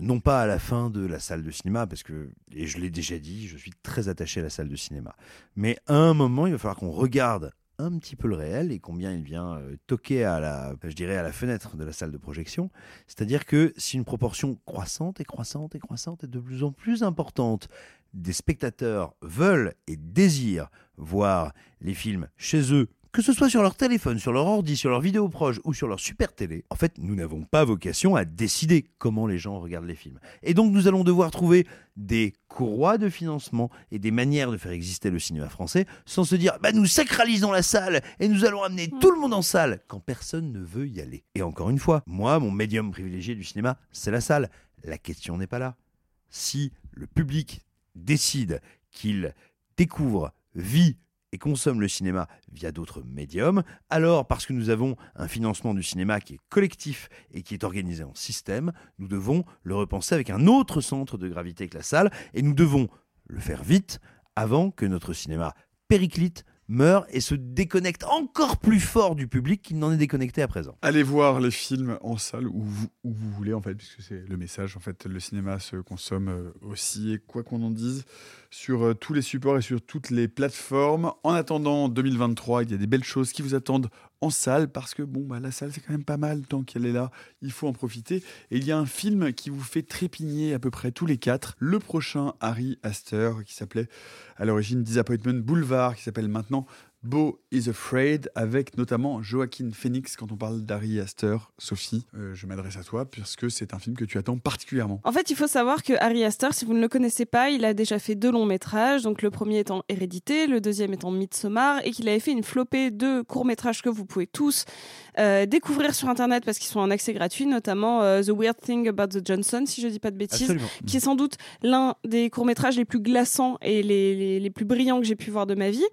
non pas à la fin de la salle de cinéma, parce que, et je l'ai déjà dit, je suis très attaché à la salle de cinéma, mais à un moment, il va falloir qu'on regarde un petit peu le réel et combien il vient euh, toquer à la, je dirais, à la fenêtre de la salle de projection. C'est-à-dire que si une proportion croissante et croissante et croissante et de plus en plus importante des spectateurs veulent et désirent voir les films chez eux que ce soit sur leur téléphone, sur leur ordi, sur leur vidéo proche ou sur leur super télé, en fait, nous n'avons pas vocation à décider comment les gens regardent les films. Et donc, nous allons devoir trouver des courroies de financement et des manières de faire exister le cinéma français sans se dire, bah, nous sacralisons la salle et nous allons amener tout le monde en salle quand personne ne veut y aller. Et encore une fois, moi, mon médium privilégié du cinéma, c'est la salle. La question n'est pas là. Si le public décide qu'il découvre, vit, et consomme le cinéma via d'autres médiums, alors parce que nous avons un financement du cinéma qui est collectif et qui est organisé en système, nous devons le repenser avec un autre centre de gravité que la salle, et nous devons le faire vite avant que notre cinéma périclite meurt et se déconnecte encore plus fort du public qu'il n'en est déconnecté à présent. Allez voir les films en salle où vous, où vous voulez en fait, puisque c'est le message. En fait, le cinéma se consomme euh, aussi, et quoi qu'on en dise, sur euh, tous les supports et sur toutes les plateformes. En attendant 2023, il y a des belles choses qui vous attendent en salle parce que bon bah la salle c'est quand même pas mal. Tant qu'elle est là il faut en profiter. Et il y a un film qui vous fait trépigner à peu près tous les quatre. Le prochain Harry Astor qui s'appelait à l'origine Disappointment Boulevard qui s'appelle maintenant Beau is Afraid, avec notamment Joaquin Phoenix. Quand on parle d'Harry Astor, Sophie, euh, je m'adresse à toi puisque c'est un film que tu attends particulièrement. En fait, il faut savoir que Harry Astor, si vous ne le connaissez pas, il a déjà fait deux longs métrages. Donc le premier étant Hérédité, le deuxième étant Midsommar, et qu'il avait fait une flopée de courts métrages que vous pouvez tous euh, découvrir sur internet parce qu'ils sont en accès gratuit, notamment euh, The Weird Thing About the Johnson, si je dis pas de bêtises, Absolument. qui est sans doute l'un des courts métrages les plus glaçants et les, les, les plus brillants que j'ai pu voir de ma vie.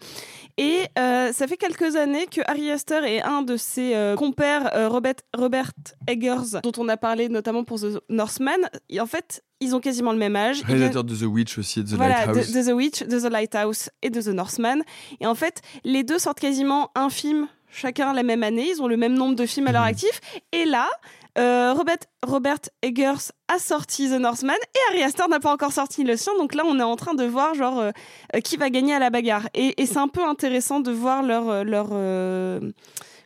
Et euh, ça fait quelques années que Harry Astor et un de ses euh, compères, euh, Robert, Robert Eggers, dont on a parlé notamment pour The Northman, et en fait, ils ont quasiment le même âge. Réalisateur de The Witch aussi, de The voilà, Lighthouse. De, de The Witch, de The Lighthouse et de The Northman. Et en fait, les deux sortent quasiment un film chacun la même année. Ils ont le même nombre de films à leur actif. Et là, euh, Robert, Robert Eggers a sorti The Northman et Harry Astor n'a pas encore sorti le sien. Donc là, on est en train de voir genre euh, euh, qui va gagner à la bagarre. Et, c'est un peu intéressant de voir leur leur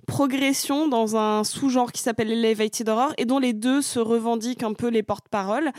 progression dans un sous-genre qui s'appelle Elevated Horror et dont les deux se revendiquent un peu les porte-paroles.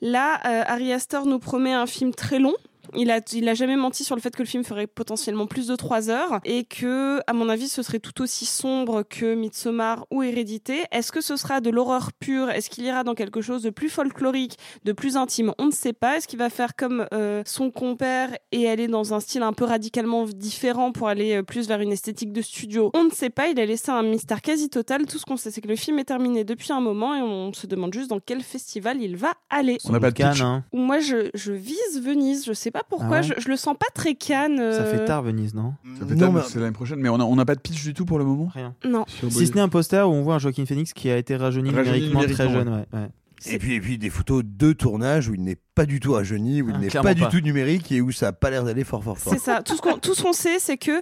Là, Harry Astor nous promet un film très long. Il a, il a jamais menti sur le fait que le film ferait potentiellement plus de 3 heures et que, à mon avis, ce serait tout aussi sombre que Midsommar ou Hérédité. Est-ce que ce sera de l'horreur pure? Est-ce qu'il ira dans quelque chose de plus folklorique, de plus intime? On ne sait pas. Est-ce qu'il va faire comme euh, son compère et aller dans un style un peu radicalement différent pour aller euh, plus vers une esthétique de studio? On ne sait pas. Il a laissé un mystère quasi total. Tout ce qu'on sait, c'est que le film est terminé depuis un moment et on se demande juste dans quel festival il va aller. On n'a pas de. Cannes, hein. Moi, je, je vise Venise. Je sais pas pas pourquoi, Ah ouais je, je le sens pas très Cannes. Ça euh, fait tard Venise, non Ça fait tard, mais- c'est l'année prochaine, mais on n'a on n'a pas de pitch du tout pour le moment. Rien. Non. Sur Si ce n'est un poster où on voit un Joaquin Phoenix qui a été rajeuni, Rajeuni numériquement, très jeune. Ouais, ouais. Et puis, et puis des photos de tournage où il n'est pas du tout rajeuni, où il Ah, n'est pas du pas. tout numérique et où ça a pas l'air d'aller fort fort fort. C'est ça. Tout ce qu'on tout ce qu'on sait, c'est que euh,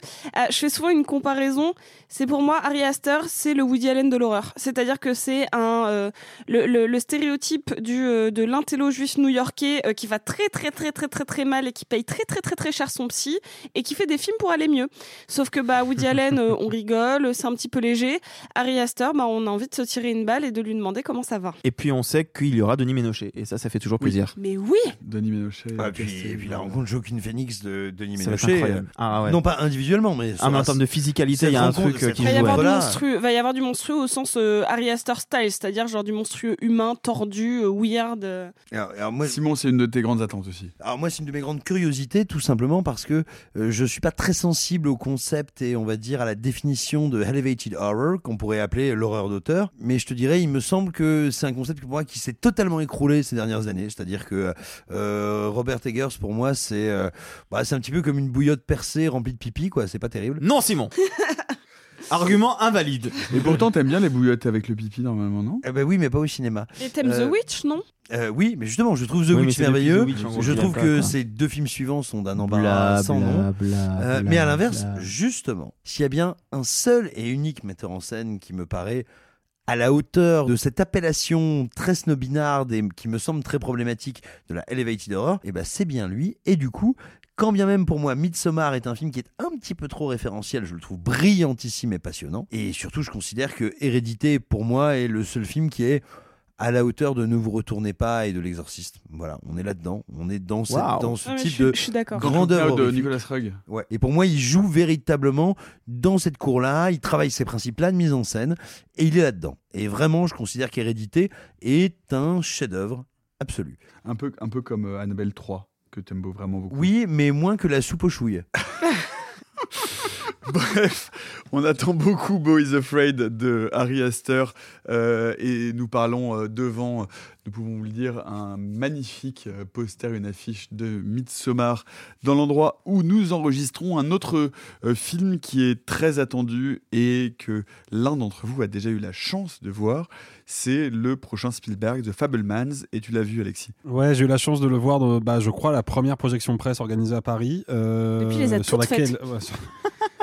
je fais souvent une comparaison. C'est pour moi Harry Astor, c'est le Woody Allen de l'horreur. C'est-à-dire que c'est un euh, le, le- le stéréotype du euh, de l'intello juif new-yorkais euh, qui va très très très très très très mal et qui paye très très très très cher son psy et qui fait des films pour aller mieux. Sauf que bah Woody Allen, euh, on rigole, c'est un petit peu léger. Harry Astor, bah on a envie de se tirer une balle et de lui demander comment ça va. Et puis on sait qu'il y aura Denis Ménochet. Et ça, ça fait toujours plaisir. Mais oui. Denis Ménochet. Ah, puis, Cassel, et puis la euh, rencontre Joaquin Phoenix de Denis Ménochet. incroyable. euh, Ah ouais. Non pas individuellement, mais Ah, mais en termes de physicalité, il y a un truc euh, qui va y joue. avoir du monstrueux, va y avoir du monstrueux au sens euh, Harry Astor style, c'est-à-dire genre du monstrueux humain, tordu, euh, weird. euh. Alors, alors moi, Simon, c'est une de tes grandes attentes aussi. Alors moi, c'est une de mes grandes curiosités, tout simplement parce que euh, je suis pas très sensible au concept et on va dire à la définition de elevated horror qu'on pourrait appeler l'horreur d'auteur. Mais je te dirais, il me semble que c'est un concept pour moi qui s'est totalement écroulé ces dernières années. C'est-à-dire que euh, Robert Eggers, pour moi, c'est euh, bah, c'est un petit peu comme une bouillotte percée remplie de pipi, quoi. C'est pas terrible. Non, Simon Argument invalide. Et pourtant, t'aimes bien les bouillottes avec le pipi normalement, non? Eh ben oui, mais pas au cinéma. Et t'aimes Euh, The Witch, non? Euh, oui, mais justement, je trouve The Oui, Witch merveilleux. The Witch, en gros, je trouve que ces deux films suivants sont d'un embarras sans nom. Euh, mais à l'inverse, justement, s'il y a bien un seul et unique metteur en scène qui me paraît à la hauteur de cette appellation très snobinarde et qui me semble très problématique de la elevated horror, et ben c'est bien lui. Et du coup, quand bien même pour moi Midsommar est un film qui est un petit peu trop référentiel, je le trouve brillantissime et passionnant. Et surtout, je considère que Hérédité pour moi est le seul film qui est à la hauteur de Ne vous retournez pas et de L'Exorciste. Voilà, on est là-dedans, on est dans, cette- Waouh. dans ce Ah, type je de je suis d'accord. grandeur de. Nicolas Rugg. Ouais. Et pour moi, il joue véritablement dans cette cour-là. Il travaille ses principes-là de mise en scène et il est là-dedans. Et vraiment, je considère qu'Hérédité est un chef-d'œuvre absolu. Un peu, un peu comme euh, Annabelle 3, que t'aimes beau- vraiment beaucoup. Oui, mais moins que la soupe aux chouilles. Bref, on attend beaucoup Bo is Afraid de Harry Astor euh, et nous parlons euh, devant, nous pouvons vous le dire, un magnifique euh, poster, une affiche de Midsommar dans l'endroit où nous enregistrons un autre euh, film qui est très attendu et que l'un d'entre vous a déjà eu la chance de voir. C'est le prochain Spielberg, The Fablemans, et tu l'as vu Alexis? Ouais, j'ai eu la chance de le voir dans, bah, je crois, la première projection de presse organisée à Paris. euh, Depuis, les a sur laquelle,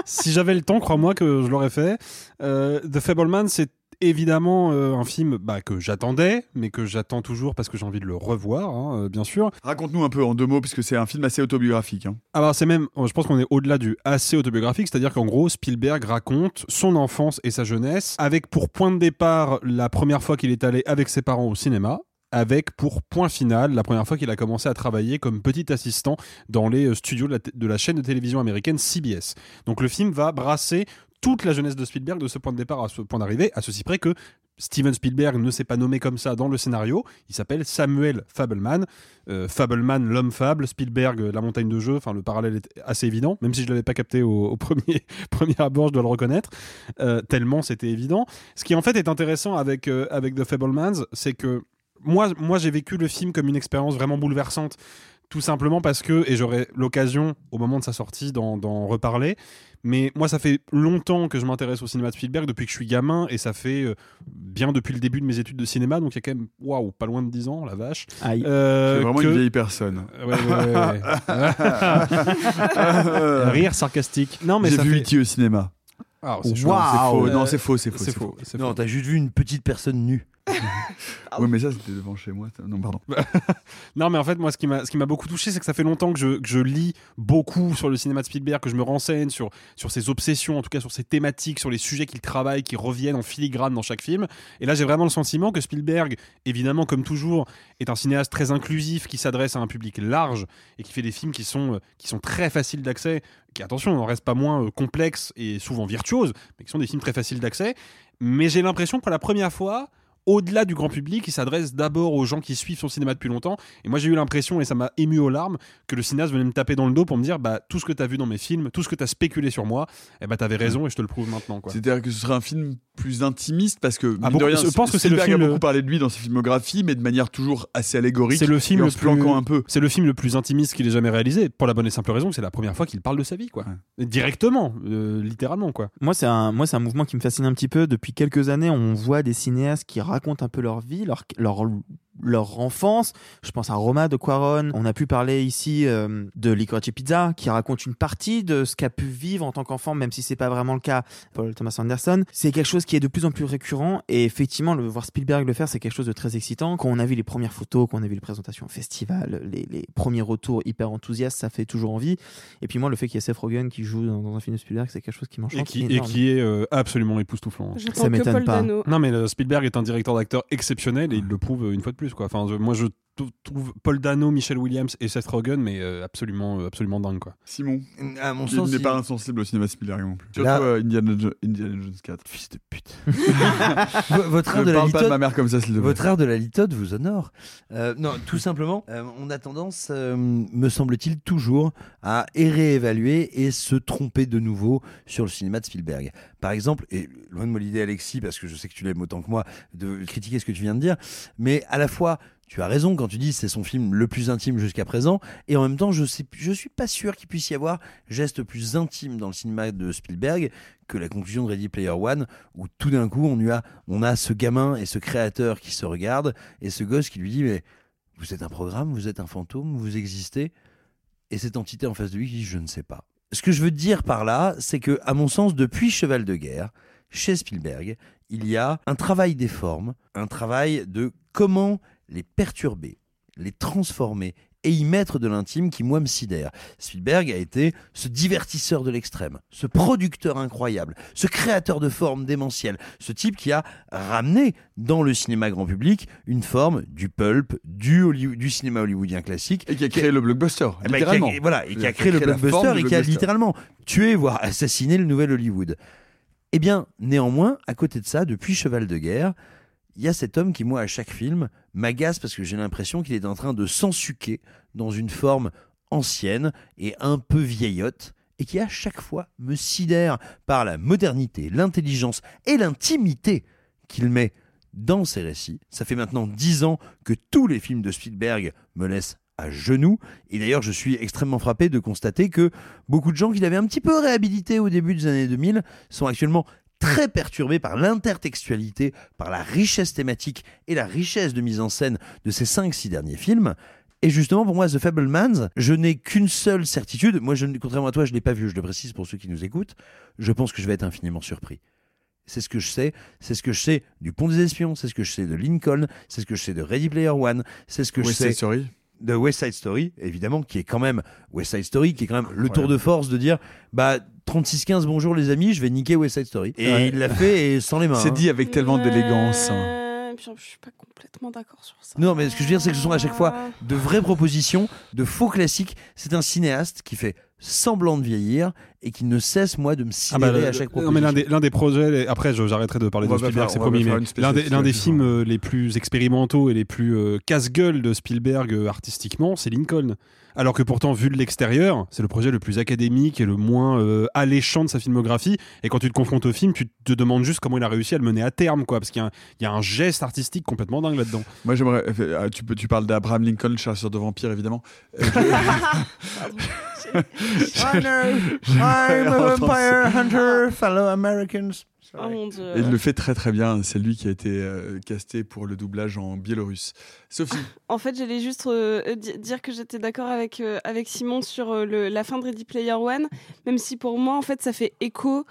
si j'avais le temps, crois-moi que je l'aurais fait. Euh, The Fableman, c'est évidemment euh, un film bah, que j'attendais, mais que j'attends toujours parce que j'ai envie de le revoir, hein, euh, bien sûr. Raconte-nous un peu en deux mots, puisque c'est un film assez autobiographique. hein. Alors c'est même, je pense qu'on est au-delà du assez autobiographique, c'est-à-dire qu'en gros, Spielberg raconte son enfance et sa jeunesse, avec pour point de départ la première fois qu'il est allé avec ses parents au cinéma, avec pour point final la première fois qu'il a commencé à travailler comme petit assistant dans les euh, studios de la, chaîne de télévision américaine CBS. Donc le film va brasser toute la jeunesse de Spielberg de ce point de départ à ce point d'arrivée, à ceci près que Steven Spielberg ne s'est pas nommé comme ça dans le scénario. Il s'appelle Samuel Fableman. Euh, Fableman, l'homme fable. Spielberg, euh, la montagne de jeu. Enfin, le parallèle est assez évident, même si je ne l'avais pas capté au, premier, premier abord, je dois le reconnaître. Euh, tellement c'était évident. Ce qui en fait est intéressant avec, avec The Fablemans, c'est que moi, moi j'ai vécu le film comme une expérience vraiment bouleversante. Tout simplement parce que, et j'aurai l'occasion au moment de sa sortie d'en reparler, mais moi ça fait longtemps que je m'intéresse au cinéma de Spielberg depuis que je suis gamin, et ça fait euh, bien depuis le début de mes études de cinéma, donc il y a quand même, waouh, pas loin de 10 ans, la vache. Euh, c'est vraiment que- une vieille personne. Ouais, ouais, ouais. Rire sarcastique. Non, mais J'ai vu fait... E.T. au cinéma. Ah, c'est Non, chaud. c'est faux. Euh, Non, c'est faux, c'est faux. Faux. c'est Non, faux. t'as juste vu une petite personne nue. Oui, mais ça, c'était devant chez moi. Non, pardon. Non, mais en fait, moi, ce qui m'a, beaucoup touché, c'est que ça fait longtemps que je, que je lis beaucoup sur le cinéma de Spielberg, que je me renseigne sur, sur ses obsessions, en tout cas sur ses thématiques, sur les sujets qu'il travaille, qui reviennent en filigrane dans chaque film. Et là, j'ai vraiment le sentiment que Spielberg, évidemment, comme toujours, est un cinéaste très inclusif, qui s'adresse à un public large et qui fait des films qui sont, euh, qui sont très faciles d'accès, qui, attention, n'en restent pas moins euh, complexes et souvent virtuoses, mais qui sont des films très faciles d'accès. Mais j'ai l'impression que pour la première fois, au-delà du grand public, il s'adresse d'abord aux gens qui suivent son cinéma depuis longtemps. Et moi, j'ai eu l'impression, et ça m'a ému aux larmes, que le cinéaste venait me taper dans le dos pour me dire bah, tout ce que tu as vu dans mes films, tout ce que tu as spéculé sur moi, eh bah, tu avais raison et je te le prouve maintenant. C'est-à-dire que ce serait un film plus intimiste parce que Ah, beaucoup- rien, je pense que c'est le film a beaucoup parlé de lui dans sa filmographie, mais de manière toujours assez allégorique. C'est le film en le plus planquant un peu. C'est le film le plus intimiste qu'il ait jamais réalisé, pour la bonne et simple raison que c'est la première fois qu'il parle de sa vie, quoi. Directement, euh, littéralement, quoi. Moi, c'est un, moi, c'est un mouvement qui me fascine un petit peu. Depuis quelques années, on voit des cinéastes qui racontent un peu leur vie, leur, leur, leur enfance. Je pense à Roma de Quaron. On a pu parler ici euh, de Licorice Pizza, qui raconte une partie de ce qu'a pu vivre en tant qu'enfant, même si c'est pas vraiment le cas. Paul Thomas Anderson. C'est quelque chose qui est de plus en plus récurrent. Et effectivement, le voir Spielberg le faire, c'est quelque chose de très excitant. Quand on a vu les premières photos, quand on a vu les présentations au festival, les, les premiers retours hyper enthousiastes, ça fait toujours envie. Et puis moi, le fait qu'il y ait Seth Rogen qui joue dans, dans un film de Spielberg, c'est quelque chose qui m'enchante. Et qui, et qui est euh, absolument époustouflant. J'attends Ça que m'étonne Paul pas. Dano. Non, mais euh, Spielberg est un directeur d'acteur exceptionnel et il le prouve une fois de plus. Quoi. Enfin, je- moi, je trouve Paul Dano, Michel Williams et Seth Rogen, mais euh, absolument, euh, absolument dingue. Quoi. Simon, À mon sens, n'est il- pas insensible au cinéma Spielberg non plus. Surtout Là- euh, Indiana, Jo- Indiana Jones 4. Fils de pute. Votre art Ne de la parle pas de litote, ma mère comme ça. Votre art de la litote vous honore. Euh, non, tout simplement, euh, on a tendance, euh, me semble-t-il, toujours à réévaluer et se tromper de nouveau sur le cinéma de Spielberg. Par exemple, et loin de moi l'idée, Alexis, parce que je sais que tu l'aimes autant que moi, de critiquer ce que tu viens de dire, mais à la fois. Tu as raison quand tu dis c'est son film le plus intime jusqu'à présent, et en même temps, je sais, je suis pas sûr qu'il puisse y avoir geste plus intime dans le cinéma de Spielberg que la conclusion de Ready Player One, où tout d'un coup on, a, on a ce gamin et ce créateur qui se regardent, et ce gosse qui lui dit mais vous êtes un programme, vous êtes un fantôme, vous existez, et cette entité en face de lui qui dit je ne sais pas. Ce que je veux dire par là, c'est que à mon sens, depuis Cheval de guerre, chez Spielberg, il y a un travail des formes, un travail de comment les perturber, les transformer et y mettre de l'intime qui, moi, me sidère. Spielberg a été ce divertisseur de l'extrême, ce producteur incroyable, ce créateur de formes démentielles, ce type qui a ramené dans le cinéma grand public une forme du pulp, du, Hollywood- du cinéma hollywoodien classique. Et qui a créé le blockbuster, Eh ben, qui a- littéralement. voilà, et qui a créé le blockbuster et qui a littéralement tué, voire assassiné le nouvel Hollywood. Eh bien, néanmoins, à côté de ça, depuis Cheval de guerre, il y a cet homme qui, moi, à chaque film, m'agace parce que j'ai l'impression qu'il est en train de s'ensuquer dans une forme ancienne et un peu vieillotte, et qui, à chaque fois, me sidère par la modernité, l'intelligence et l'intimité qu'il met dans ses récits. Ça fait maintenant dix ans que tous les films de Spielberg me laissent à genoux. Et d'ailleurs, je suis extrêmement frappé de constater que beaucoup de gens qui l'avaient un petit peu réhabilité au début des années 2000 sont actuellement très perturbés par l'intertextualité, par la richesse thématique et la richesse de mise en scène de ces 5-6 derniers films. Et justement, pour moi, The Fablemans, je n'ai qu'une seule certitude. Moi, je, contrairement à toi, je ne l'ai pas vu, je le précise pour ceux qui nous écoutent. Je pense que je vais être infiniment surpris. C'est ce que je sais. C'est ce que je sais du Pont des Espions. C'est ce que je sais de Lincoln. C'est ce que je sais de Ready Player One. C'est ce que West je sais Story. De West Side Story, évidemment, qui est quand même West Side Story, qui est quand même le tour de force de dire bah 36-15, bonjour les amis, je vais niquer West Side Story. Et Ouais. il l'a fait et sans les mains. C'est hein. dit avec tellement d'élégance. Je suis pas complètement d'accord sur ça. Non, mais ce que je veux dire, c'est que ce sont à chaque fois de vraies propositions, de faux classiques. C'est un cinéaste qui fait semblant de vieillir et qui ne cesse, moi, de me Ah sidérer bah, le- à chaque non, mais proposition. l'un des, l'un des projets, après je- j'arrêterai de parler On de Spielberg, c'est promis, mais l'un des, l'un des dessus, films euh, les plus expérimentaux et les plus euh, casse-gueule de Spielberg euh, artistiquement, c'est Lincoln. Alors que pourtant, vu de l'extérieur, c'est le projet le plus académique et le moins euh, alléchant de sa filmographie. Et quand tu te confrontes au film, tu te demandes juste comment il a réussi à le mener à terme, quoi, parce qu'il y a un, il y a un geste artistique complètement dingue là-dedans. Moi, j'aimerais. Tu, peux- tu parles d'Abraham Lincoln, chasseur de vampires, évidemment. I'm a vampire hunter, fellow Americans. Oh mon dieu. Et il le fait très très bien. C'est lui qui a été euh, casté pour le doublage en biélorusse. Sophie, En fait, j'allais juste euh, di- dire que j'étais d'accord avec, euh, avec Simon sur euh, le- la fin de Ready Player One, même si pour moi, en fait, ça fait écho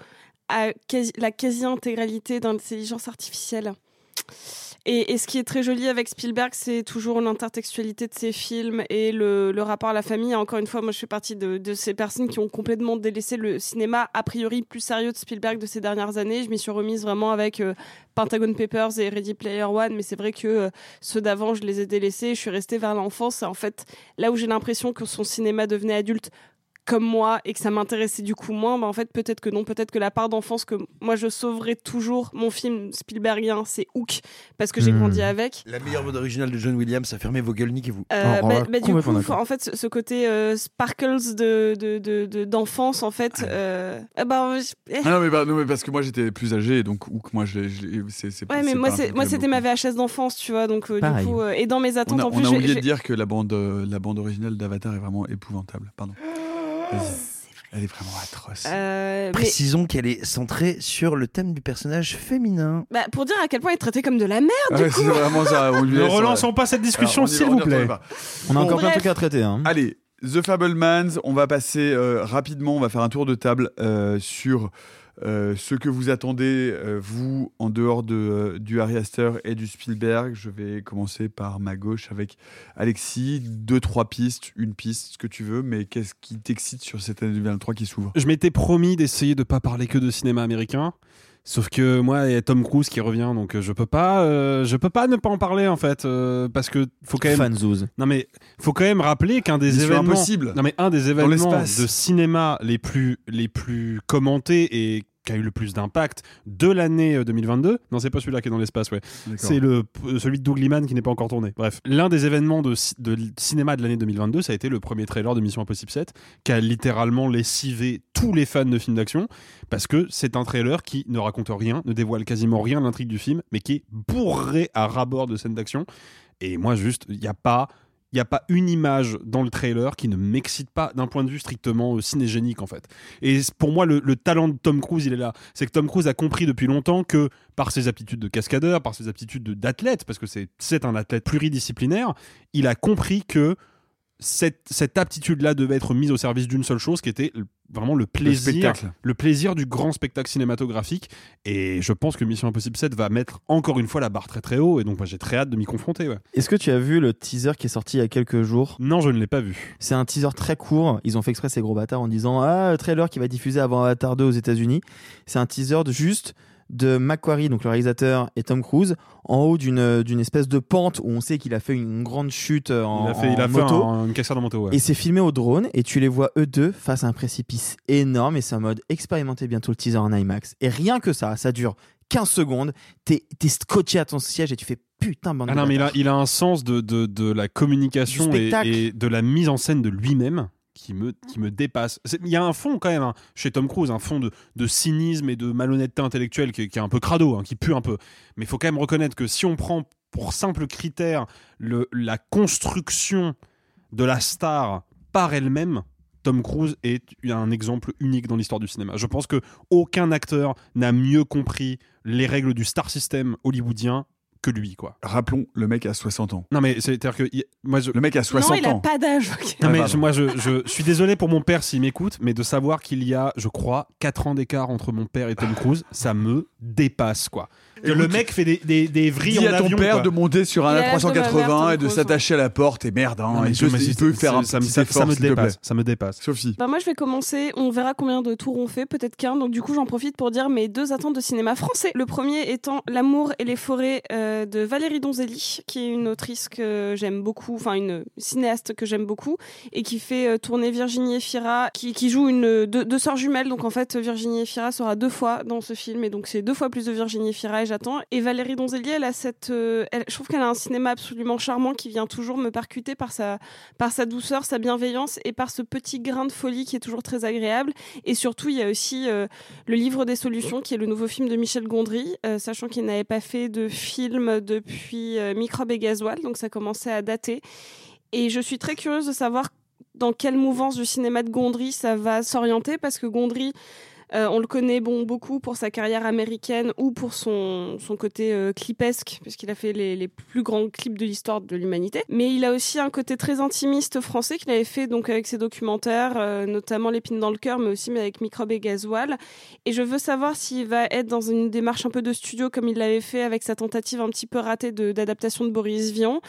à quasi- la quasi-intégralité d'intelligence artificielle. Et, ce qui est très joli avec Spielberg, c'est toujours l'intertextualité de ses films et le, rapport à la famille. Encore une fois, moi, je fais partie de, ces personnes qui ont complètement délaissé le cinéma a priori plus sérieux de Spielberg de ces dernières années. Je m'y suis remise vraiment avec euh, Pentagon Papers et Ready Player One, mais c'est vrai que euh, ceux d'avant, je les ai délaissés. Je suis restée vers l'enfance. En fait, là où j'ai l'impression que son cinéma devenait adulte comme moi et que ça m'intéressait du coup moins, bah en fait peut-être que non, peut-être que la part d'enfance que moi je sauverai toujours mon film Spielbergien, c'est Hook parce que j'ai Hmm. grandi avec. La meilleure bande originale de John Williams, ça fermez vos gueules, niquez-vous. Euh, Oh, bah- bah, du coup, en fait, ce, côté euh, sparkles de de- de- de- d'enfance, en fait, euh, ah bah, je- eh. Ah non, mais, bah, non, mais parce que moi j'étais plus âgé, donc ou que moi je l'ai- je c'est Ouais, mais moi, c'était ma VHS d'enfance, tu vois, donc euh, du coup, euh, et dans mes On attentes, a, en on plus, a j'ai- oublié de dire que la bande, euh, la bande originale d'Avatar est vraiment épouvantable. Pardon. Elle est vraiment atroce. Euh, mais- Précisons qu'elle est centrée sur le thème du personnage féminin. bah, pour dire à quel point il est traité comme de la merde, Ah du ouais, coup. c'est vraiment ça. on lui Ne relançons ouais. pas cette discussion, s'il vous plaît. On a encore plein de trucs à traiter. Hein. Allez, The Fablemans, on va passer euh, rapidement, on va faire un tour de table euh, sur euh, ce que vous attendez, euh, vous, en dehors de, euh, du Harry Astor et du Spielberg. Je vais commencer par ma gauche avec Alexis. Deux, trois pistes, une piste, ce que tu veux, mais qu'est-ce qui t'excite sur cette année 2023 qui s'ouvre? Je m'étais promis d'essayer de pas parler que de cinéma américain. Sauf que moi, il y a Tom Cruise qui revient, donc euh, je peux pas, euh, je peux pas ne pas en parler en fait, euh, parce que faut quand même. Fanzouz. Non mais faut quand même rappeler qu'un des Mission événements. Impossible. Non mais un des événements l'espace. de cinéma les plus les plus commentés et qui a eu le plus d'impact de l'année euh, 2022. Non, c'est pas celui-là qui est dans l'espace, ouais. C'est le euh, celui de Doug Liman qui n'est pas encore tourné. Bref, l'un des événements de, cinéma de l'année 2022, ça a été le premier trailer de Mission Impossible 7, qui a littéralement lessivé tous les fans de films d'action, parce que c'est un trailer qui ne raconte rien, ne dévoile quasiment rien de l'intrigue du film, mais qui est bourré à rabord de scènes d'action. Et moi, juste, il n'y a pas. Il n'y a pas une image dans le trailer qui ne m'excite pas d'un point de vue strictement euh, cinégénique en fait. Et pour moi, le, le talent de Tom Cruise, il est là. C'est que Tom Cruise a compris depuis longtemps que par ses aptitudes de cascadeur, par ses aptitudes de- d'athlète, parce que c'est un athlète pluridisciplinaire, il a compris que cette, cette aptitude-là devait être mise au service d'une seule chose, qui était vraiment le plaisir, le plaisir du grand spectacle cinématographique. Et je pense que Mission Impossible 7 va mettre encore une fois la barre très très haut. Et donc, moi, j'ai très hâte de m'y confronter. ouais. Est-ce que tu as vu le teaser qui est sorti il y a quelques jours? Non, je ne l'ai pas vu. C'est un teaser très court. Ils ont fait exprès ces gros bâtards en disant Ah, trailer qui va diffuser avant Avatar 2 aux États-Unis. C'est un teaser de juste de Macquarie, donc le réalisateur, et Tom Cruise, en haut d'une d'une espèce de pente où on sait qu'il a fait une grande chute en, Il a fait, il a en fait moto. un- une cassure de moto. ouais. Et c'est filmé au drone et tu les vois eux deux face à un précipice énorme et c'est en mode expérimenter bientôt le teaser en IMAX. Et rien que ça, ça dure 15 secondes, t'es es scotché à ton siège et tu fais putain bande Ah de non, mais il a, il a un sens de, de, de la communication et de la mise en scène de lui-même qui me, qui me dépasse. Il y a un fond quand même hein, chez Tom Cruise, un fond de, de cynisme et de malhonnêteté intellectuelle qui, est- un peu crado, hein, qui pue un peu. Mais il faut quand même reconnaître que si on prend pour simple critère la construction de la star par elle-même, Tom Cruise est un exemple unique dans l'histoire du cinéma. Je pense que aucun acteur n'a mieux compris les règles du star system hollywoodien que lui, quoi. Rappelons, le mec a 60 ans. Non mais c'est-à-dire que moi je Le mec a 60 non, il a ans. pas d'âge. non, Ah, mais pardon. je- moi je, je suis désolé pour mon père s'il m'écoute, mais de savoir qu'il y a, je crois, 4 ans d'écart entre mon père et Tom Cruise, ça me dépasse quoi. Que le mec fait des, des, des vrilles Dis en à ton avion, père quoi. de monter sur un Il a l'âge de ma mère, A380 Tom et de s'attacher à la porte et merde, hein, Non, mais il, je- peut, mais il c'est- peut faire un ça, petit ça, effort, ça me s'il te plaît. dépasse, ça me dépasse. Sophie. Bah moi je vais commencer, on verra combien de tours on fait, peut-être qu'un, donc du coup j'en profite pour dire mes deux attentes de cinéma français. Le premier étant L'amour et les forêts euh, de Valérie Donzelli, qui est une autrice que j'aime beaucoup, enfin une cinéaste que j'aime beaucoup, et qui fait euh, tourner Virginie Efira, qui, qui joue une, deux, deux sœurs jumelles, donc en fait Virginie Efira sera deux fois dans ce film, et donc c'est deux fois plus de Virginie Efira, et Et Valérie Donzelli, elle a cette... euh, je trouve qu'elle a un cinéma absolument charmant qui vient toujours me percuter par sa, par sa douceur, sa bienveillance et par ce petit grain de folie qui est toujours très agréable. Et surtout, il y a aussi euh, le livre des solutions, qui est le nouveau film de Michel Gondry, euh, sachant qu'il n'avait pas fait de film depuis euh, Microbe et Gasoil, donc ça commençait à dater. Et je suis très curieuse de savoir dans quelle mouvance du cinéma de Gondry ça va s'orienter, parce que Gondry, euh, on le connaît bon beaucoup pour sa carrière américaine ou pour son, son côté euh, clipesque, puisqu'il a fait les, les plus grands clips de l'histoire de l'humanité. Mais il a aussi un côté très intimiste français qu'il avait fait donc avec ses documentaires, euh, notamment L'épine dans le cœur, mais aussi avec Microbe et Gasoil. Et je veux savoir s'il va être dans une démarche un peu de studio comme il l'avait fait avec sa tentative un petit peu ratée de- d'adaptation de, Boris Vian,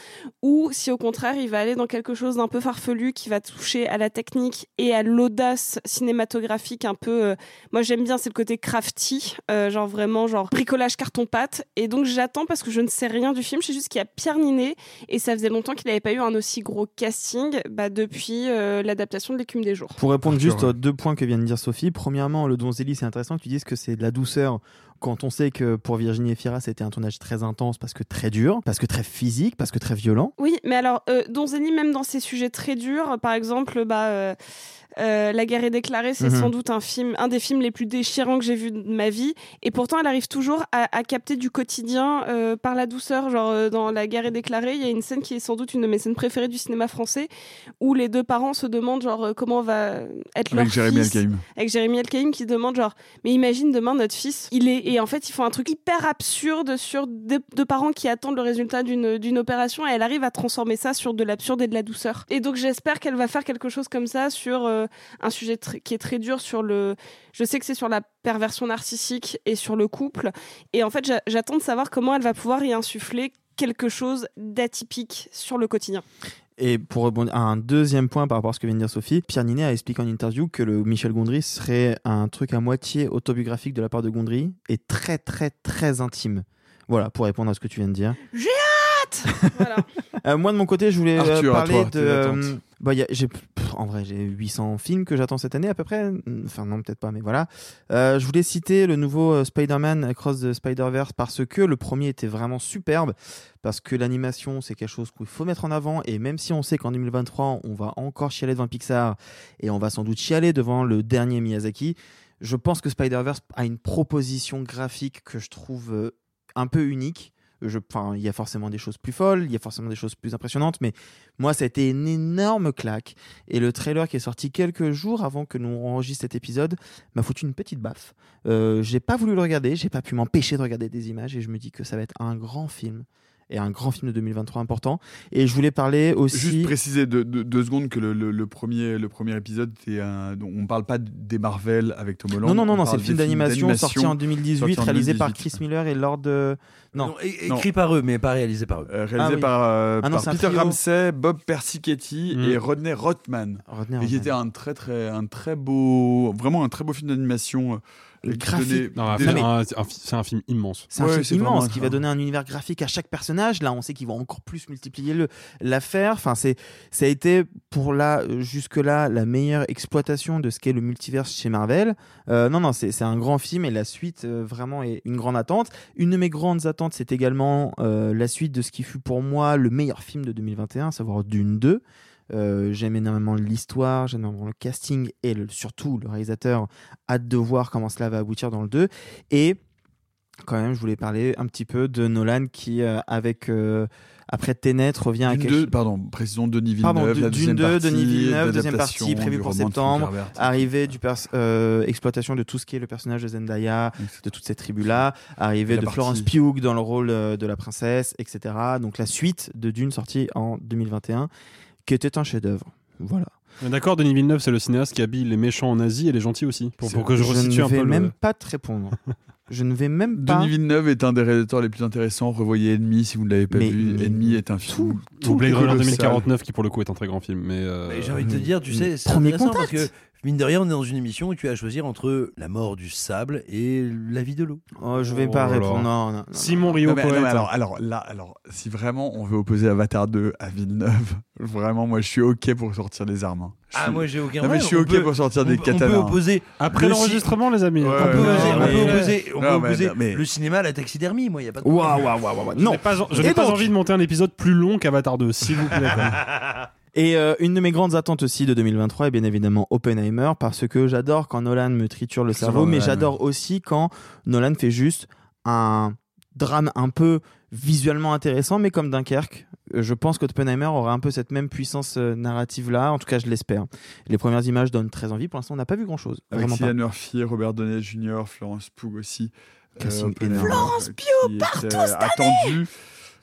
ou si au contraire il va aller dans quelque chose d'un peu farfelu qui va toucher à la technique et à l'audace cinématographique un peu Moi, j'aime bien, c'est le côté crafty, euh, genre vraiment, genre bricolage carton-pâte. Et donc, j'attends parce que je ne sais rien du film. Je sais juste qu'il y a Pierre Ninet et ça faisait longtemps qu'il n'avait pas eu un aussi gros casting bah, depuis euh, l'adaptation de L'écume des jours. Pour répondre juste aux deux points que vient de dire Sophie, premièrement, le Donzelli, c'est intéressant que tu dises que c'est de la douceur quand on sait que pour Virginie Efira, c'était un tournage très intense parce que très dur, parce que très physique, parce que très violent. Oui, mais alors, euh, Donzelli, même dans ses sujets très durs, par exemple, bah, euh, La guerre est déclarée, c'est Mhm. sans doute un film, un des films les plus déchirants que j'ai vu de ma vie. Et pourtant, elle arrive toujours à, à capter du quotidien euh, par la douceur. Genre, euh, dans La guerre est déclarée, il y a une scène qui est sans doute une de mes scènes préférées du cinéma français, où les deux parents se demandent, genre, comment va être leur Avec Jérémy fils. Elkaïm. Avec Jérémy Elkaïm qui demande, genre, mais imagine demain notre fils, il est. Et en fait, ils font un truc hyper absurde sur deux, deux parents qui attendent le résultat d'une d'une opération et elle arrive à transformer ça sur de l'absurde et de la douceur. Et donc, j'espère qu'elle va faire quelque chose comme ça sur euh, un sujet tr- qui est très dur sur le. Je sais que c'est sur la perversion narcissique et sur le couple. Et en fait, j'a- j'attends de savoir comment elle va pouvoir y insuffler quelque chose d'atypique sur le quotidien. Et pour rebondir à un deuxième point par rapport à ce que vient de dire Sophie, Pierre Ninet a expliqué en interview que le Michel Gondry serait un truc à moitié autobiographique de la part de Gondry et très très très intime. Voilà, pour répondre à ce que tu viens de dire. J'ai hâte Voilà. Euh, moi de mon côté, je voulais euh, Arthur, à parler toi, de. Bah, en vrai, j'ai 800 films que j'attends cette année à peu près. Enfin non, peut-être pas, mais voilà. Euh, je voulais citer le nouveau euh, Spider-Man Across the Spider-Verse parce que le premier était vraiment superbe, parce que l'animation c'est quelque chose qu'il faut mettre en avant et même si on sait qu'en 2023 on va encore chialer devant Pixar et on va sans doute chialer devant le dernier Miyazaki, je pense que Spider-Verse a une proposition graphique que je trouve euh, un peu unique. Je, il y a forcément des choses plus folles, il y a forcément des choses plus impressionnantes, mais moi, ça a été une énorme claque. Et le trailer qui est sorti quelques jours avant que nous enregistre cet épisode m'a foutu une petite baffe. Euh, j'ai pas voulu le regarder, j'ai pas pu m'empêcher de regarder des images, et je me dis que ça va être un grand film et un grand film de 2023 important. Et je voulais parler aussi. Juste préciser deux, deux- deux secondes que le, le- le premier, le premier épisode, un, on parle pas des Marvel avec Tom Holland. Non, non, non, on non, c'est le film d'animation sorti en 2018, sorti en réalisé par 2018. Chris Miller et Lord. euh, Non, écrit par eux, mais pas réalisé par eux. Euh, réalisé Ah oui. par, euh, Ah non, par Peter. Ramsey, Bob Persichetti Mm. et Rodney Rothman. Rodney Et qui était un très très un très beau vraiment un très beau film d'animation. Graphique. c'est un film immense. C'est un Ouais, film immense qui va donner un univers graphique à chaque personnage. Là, on sait qu'ils vont encore plus multiplier le l'affaire. Enfin, c'est ça a été pour là jusque là la meilleure exploitation de ce qu'est le multivers chez Marvel. Euh, non, non, c'est c'est un grand film et la suite euh, vraiment est une grande attente. Une de mes grandes attentes, c'est également euh, la suite de ce qui fut pour moi le meilleur film de 2021, à savoir Dune 2. Euh, j'aime énormément l'histoire, j'aime énormément le casting et le- surtout le réalisateur. Hâte de voir comment cela va aboutir dans le 2. Et quand même, je voulais parler un petit peu de Nolan qui, euh, avec euh, après Tenet, revient à quelque 2, pardon, précisons Denis Villeneuve, Pardon, la Dune deuxième 2, partie, Denis Villeneuve, deuxième partie prévue pour de septembre. Arrivée du pers- euh, exploitation de tout ce qui est le personnage de Zendaya, de toutes ces tribus-là, arrivée La de partie- Florence Pugh dans le rôle de la princesse, etc. Donc la suite de Dune sortie en 2021, qui était un chef-d'œuvre. Voilà. D'accord, Denis Villeneuve, c'est le cinéaste qui habille les méchants en Asie et les gentils aussi. Pour, pour que je resitue ne un vais peu même le... pas te répondre. je ne vais même pas. Denis Villeneuve est un des réalisateurs les plus intéressants. Revoyez Ennemi si vous ne l'avez pas Mais- vu. mais- Ennemi est un film Ou Blade Runner colossal. 2049, qui pour le coup est un très grand film. Mais, euh, Mais J'ai envie de te dire, tu sais, c'est intéressant contact. parce que mine de rien, on est dans une émission où tu as à choisir entre la mort du sable et la vie de l'eau. Oh, je vais Oh pas là. répondre. Non, non, non. Simon Rio Non, mais- mais alors, alors là, alors, si vraiment on veut opposer Avatar 2 à Villeneuve, vraiment, moi je suis ok pour sortir les armes. hein. Ah, moi j'ai aucun Non, mais problème. je suis ok peut- pour sortir des peut- On katanas. peut opposer. Après le l'enregistrement, les amis. Ouais, On peut opposer, non, on peut opposer, on peut Non, mais- opposer mais- le cinéma à la taxidermie, moi, il n'y a pas de Waouh, problème. waouh, waouh, waouh. Non. n'ai pas, je n'ai pas donc- envie de monter un épisode plus long qu'Avatar 2, s'il vous plaît. Et euh, une de mes grandes attentes aussi de 2023 est bien évidemment Oppenheimer parce que j'adore quand Nolan me triture le cerveau, mais Nolan, j'adore aussi quand Nolan fait juste un drame un peu visuellement intéressant, mais comme Dunkerque. Euh, Je pense qu'Oppenheimer aura un peu cette même puissance euh, narrative là, en tout cas je l'espère. Les premières images donnent très envie, pour l'instant on n'a pas vu grand chose. Avec. Cillian Murphy, Robert Downey Jr., Florence Pugh aussi. Casting énorme. Florence euh, Pugh partout cette attendu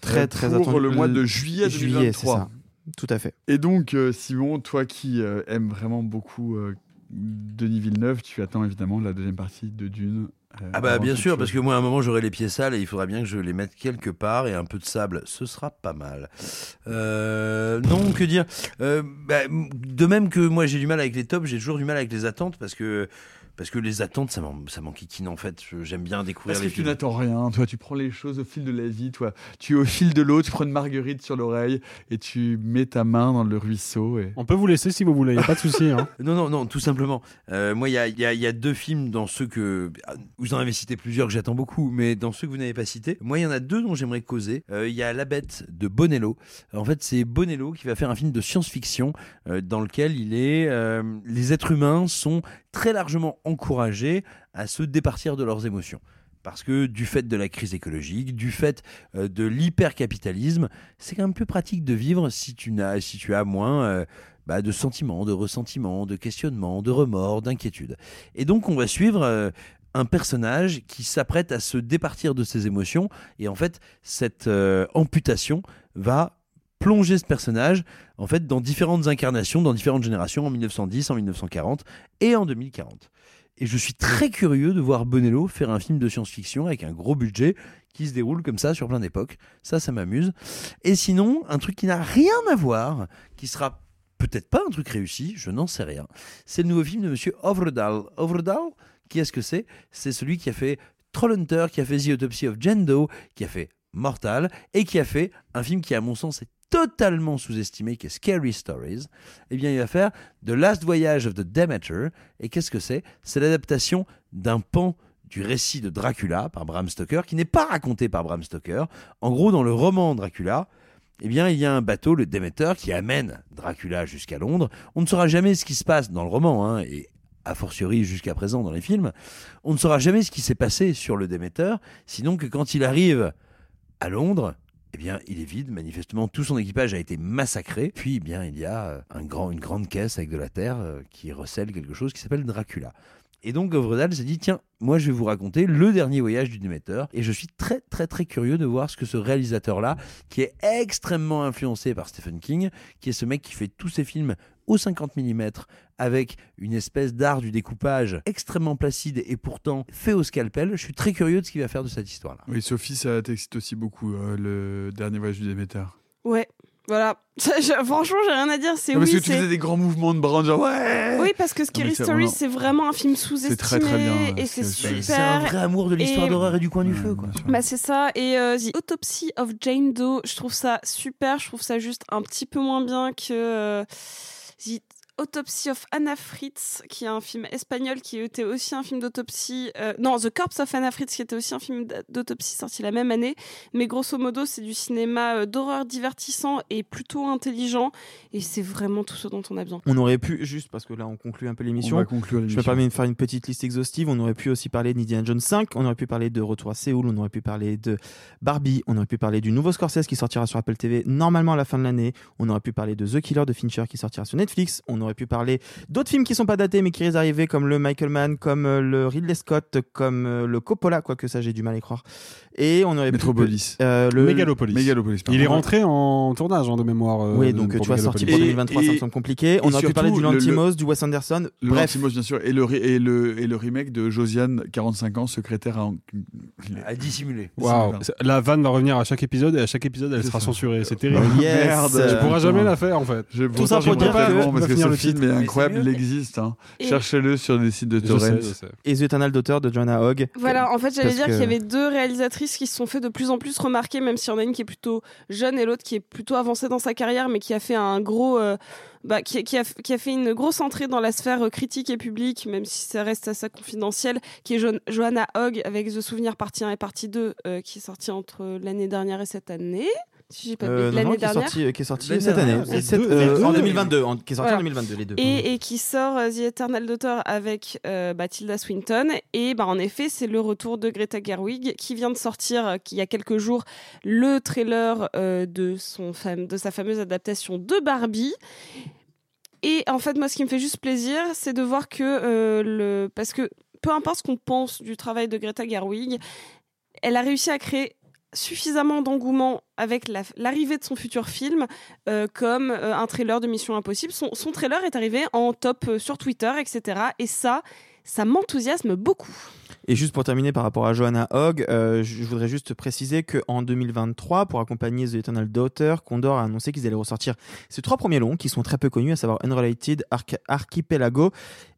Très euh, très pour attendu. le mois de juillet Juillet, c'est 2023. ça. Tout à fait. Et donc, euh, Simon, toi qui euh, aimes vraiment beaucoup euh, Denis Villeneuve, tu attends évidemment la deuxième partie de Dune. euh, Ah bah bien sûr, chose. parce que moi à un moment j'aurai les pieds sales et il faudra bien que je les mette quelque part et un peu de sable, ce sera pas mal. Euh, non, que dire? Euh, bah, De même que moi j'ai du mal avec les tops, j'ai toujours du mal avec les attentes parce que parce que les attentes, ça m'en- ça m'enquiquine en fait. J'aime bien découvrir Parce que tu n'attends rien, toi, tu prends les choses au fil de la vie, toi. Tu es au fil de l'eau, tu prends une marguerite sur l'oreille et tu mets ta main dans le ruisseau. Et... On peut vous laisser si vous voulez, y a pas de souci. Hein. Non, non, non, tout simplement. Euh, moi, il y a, il y a- il y a deux films dans ceux que. Vous en avez cité plusieurs que j'attends beaucoup, mais dans ceux que vous n'avez pas cités, moi, il y en a deux dont j'aimerais causer. Euh, Il y a La Bête de Bonello. En fait, c'est Bonello qui va faire un film de science-fiction euh, dans lequel il est. euh, les êtres humains sont très largement encouragés à se départir de leurs émotions. Parce que du fait de la crise écologique, du fait euh, de l'hypercapitalisme, c'est quand même plus pratique de vivre si tu, n'as, si tu as moins euh, bah, de sentiments, de ressentiments, de questionnements, de remords, d'inquiétudes. Et donc on va suivre euh, un personnage qui s'apprête à se départir de ses émotions. Et en fait, cette amputation va plonger ce personnage en fait dans différentes incarnations, dans différentes générations, en 1910, en 1940 et en 2040. Et je suis très curieux de voir Bonello faire un film de science-fiction avec un gros budget qui se déroule comme ça sur plein d'époques. Ça, ça m'amuse. Et sinon, un truc qui n'a rien à voir, qui sera peut-être pas un truc réussi, je n'en sais rien. C'est le nouveau film de Monsieur Overdal. Overdal, qui est-ce que c'est? C'est celui qui a fait Trollhunter, qui a fait The Autopsy of Jane Doe, qui a fait Mortal, et qui a fait un film qui, à mon sens, est totalement sous-estimé, qui est Scary Stories. Eh bien, il va faire The Last Voyage of the Demeter. Et qu'est-ce que c'est? C'est l'adaptation d'un pan du récit de Dracula par Bram Stoker, qui n'est pas raconté par Bram Stoker. En gros, dans le roman Dracula, eh bien, il y a un bateau, le Demeter, qui amène Dracula jusqu'à Londres. On ne saura jamais ce qui se passe dans le roman, hein, et a fortiori jusqu'à présent dans les films. On ne saura jamais ce qui s'est passé sur le Demeter, sinon que quand il arrive à Londres, eh bien, il est vide. Manifestement, tout son équipage a été massacré. Puis, eh bien, il y a euh, une grande caisse avec de la terre euh, qui recèle quelque chose qui s'appelle Dracula. Et donc, Ovredal s'est dit tiens, moi, je vais vous raconter le dernier voyage du Déméter. Et je suis très, très, très curieux de voir ce que ce réalisateur-là, qui est extrêmement influencé par Stephen King, qui est ce mec qui fait tous ses films au 50 mm avec une espèce d'art du découpage extrêmement placide et pourtant fait au scalpel. Je suis très curieux de ce qu'il va faire de cette histoire-là. Oui, Sophie, ça t'excite aussi beaucoup, euh, le dernier voyage du Déméter. Ouais, voilà. Je- franchement, j'ai rien à dire. C'est parce oui, que tu c'est- faisais des grands mouvements de bras, genre ouais Oui, parce que Scary c'est Story, vraiment- c'est vraiment un film sous-estimé. très, très bien, Et c'est c'est- super. C'est un vrai amour de l'histoire Et- d'horreur et du coin du feu, quoi. Bah c'est ça. Et euh, The Autopsy of Jane Doe, je trouve ça super. Je trouve ça juste un petit peu moins bien que euh, The Autopsy of Anna Fritz, qui est un film espagnol qui était aussi un film d'autopsie. euh, non, The Corpse of Anna Fritz, qui était aussi un film d'autopsie sorti la même année. Mais grosso modo, c'est du cinéma euh, d'horreur divertissant et plutôt intelligent. Et c'est vraiment tout ce dont on a besoin. On aurait pu, juste parce que là on conclut un peu l'émission, On va conclure je me permets de faire une petite liste exhaustive. On aurait pu aussi parler d'Indiana Jones 5, on aurait pu parler de Retour à Séoul, on aurait pu parler de Barbie, on aurait pu parler du nouveau Scorsese qui sortira sur Apple TV normalement à la fin de l'année, on aurait pu parler de The Killer de Fincher qui sortira sur Netflix, on aurait pu parler d'autres films qui sont pas datés mais qui risquent d'arriver comme le Michael Mann, comme euh, le Ridley Scott, comme euh, le Coppola, quoique ça j'ai du mal à y croire. Et on aurait pu- Métropolis. euh, le pardon. Il est rentré en tournage hein, de mémoire. euh, Oui, donc pour tu vois, sorti pour Mégalopolis. 2023, ça me semble compliqué. On aurait pu parler du le- Lantimos, du Wes Anderson. Le Bref, Lantimos, bien sûr, et le, et, le, et le remake de Josiane, 45 ans, secrétaire à... À dissimuler. Waouh, la vanne va revenir à chaque épisode et à chaque épisode elle sera ça. censurée. C'est terrible. Yes. Merde Tu pourras jamais la faire en fait. Je, Tout ça pour dire que- film est incroyable, il existe. hein. Cherchez-le sur des sites de torrents. et The Eternal Daughter de Joanna Hogg. Voilà, en fait, j'allais dire qu'il y avait deux réalisatrices qui se sont fait de plus en plus remarquer, même s'il y en a une qui est plutôt jeune et l'autre qui est plutôt avancée dans sa carrière, mais qui a fait un gros, euh, bah, qui, qui a, qui a fait une grosse entrée dans la sphère euh, critique et publique, même si ça reste assez confidentiel, qui est Jo- Joanna Hogg avec The Souvenir partie 1 et partie 2, euh, qui est sorti entre l'année dernière et cette année. Si j'ai pas Euh, l'année qui est dernière. sorti, euh, qui est sorti cette année. cette- euh, en deux. 2022, en- qui est sorti Voilà. en 2022, les deux. Et, et qui sort euh, The Eternal Daughter avec bah, Tilda Swinton. Et bah, en effet, c'est le retour de Greta Gerwig qui vient de sortir, il y a quelques jours, le trailer euh, de, son fam- de sa fameuse adaptation de Barbie. Et en fait, moi, ce qui me fait juste plaisir, c'est de voir que euh, le. Parce que peu importe ce qu'on pense du travail de Greta Gerwig, elle a réussi à créer suffisamment d'engouement avec la- l'arrivée de son futur film euh, comme euh, un trailer de Mission Impossible. Son, trailer est arrivé en top euh, sur Twitter, etc. Et ça, ça m'enthousiasme beaucoup. Et juste pour terminer par rapport à Joanna Hogg, je voudrais juste préciser qu'en 2023, pour accompagner The Eternal Daughter, Condor a annoncé qu'ils allaient ressortir ces trois premiers longs qui sont très peu connus, à savoir Unrelated, Arch- Archipelago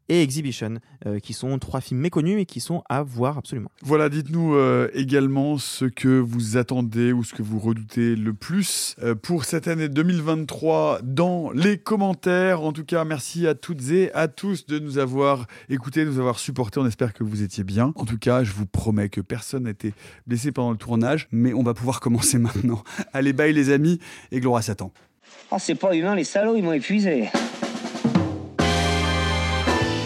et Exhibition, euh, qui sont trois films méconnus et qui sont à voir absolument. Voilà, dites-nous euh, également ce que vous attendez ou ce que vous redoutez le plus euh, pour cette année 2023 dans les commentaires. En tout cas, merci à toutes et à tous de nous avoir écoutés, de nous avoir supportés. On espère que vous étiez bien. En tout cas, je vous promets que personne n'a été blessé pendant le tournage, mais on va pouvoir commencer maintenant. Allez, bye les amis et gloire à Satan. Oh, c'est pas humain, les salauds, ils m'ont épuisé.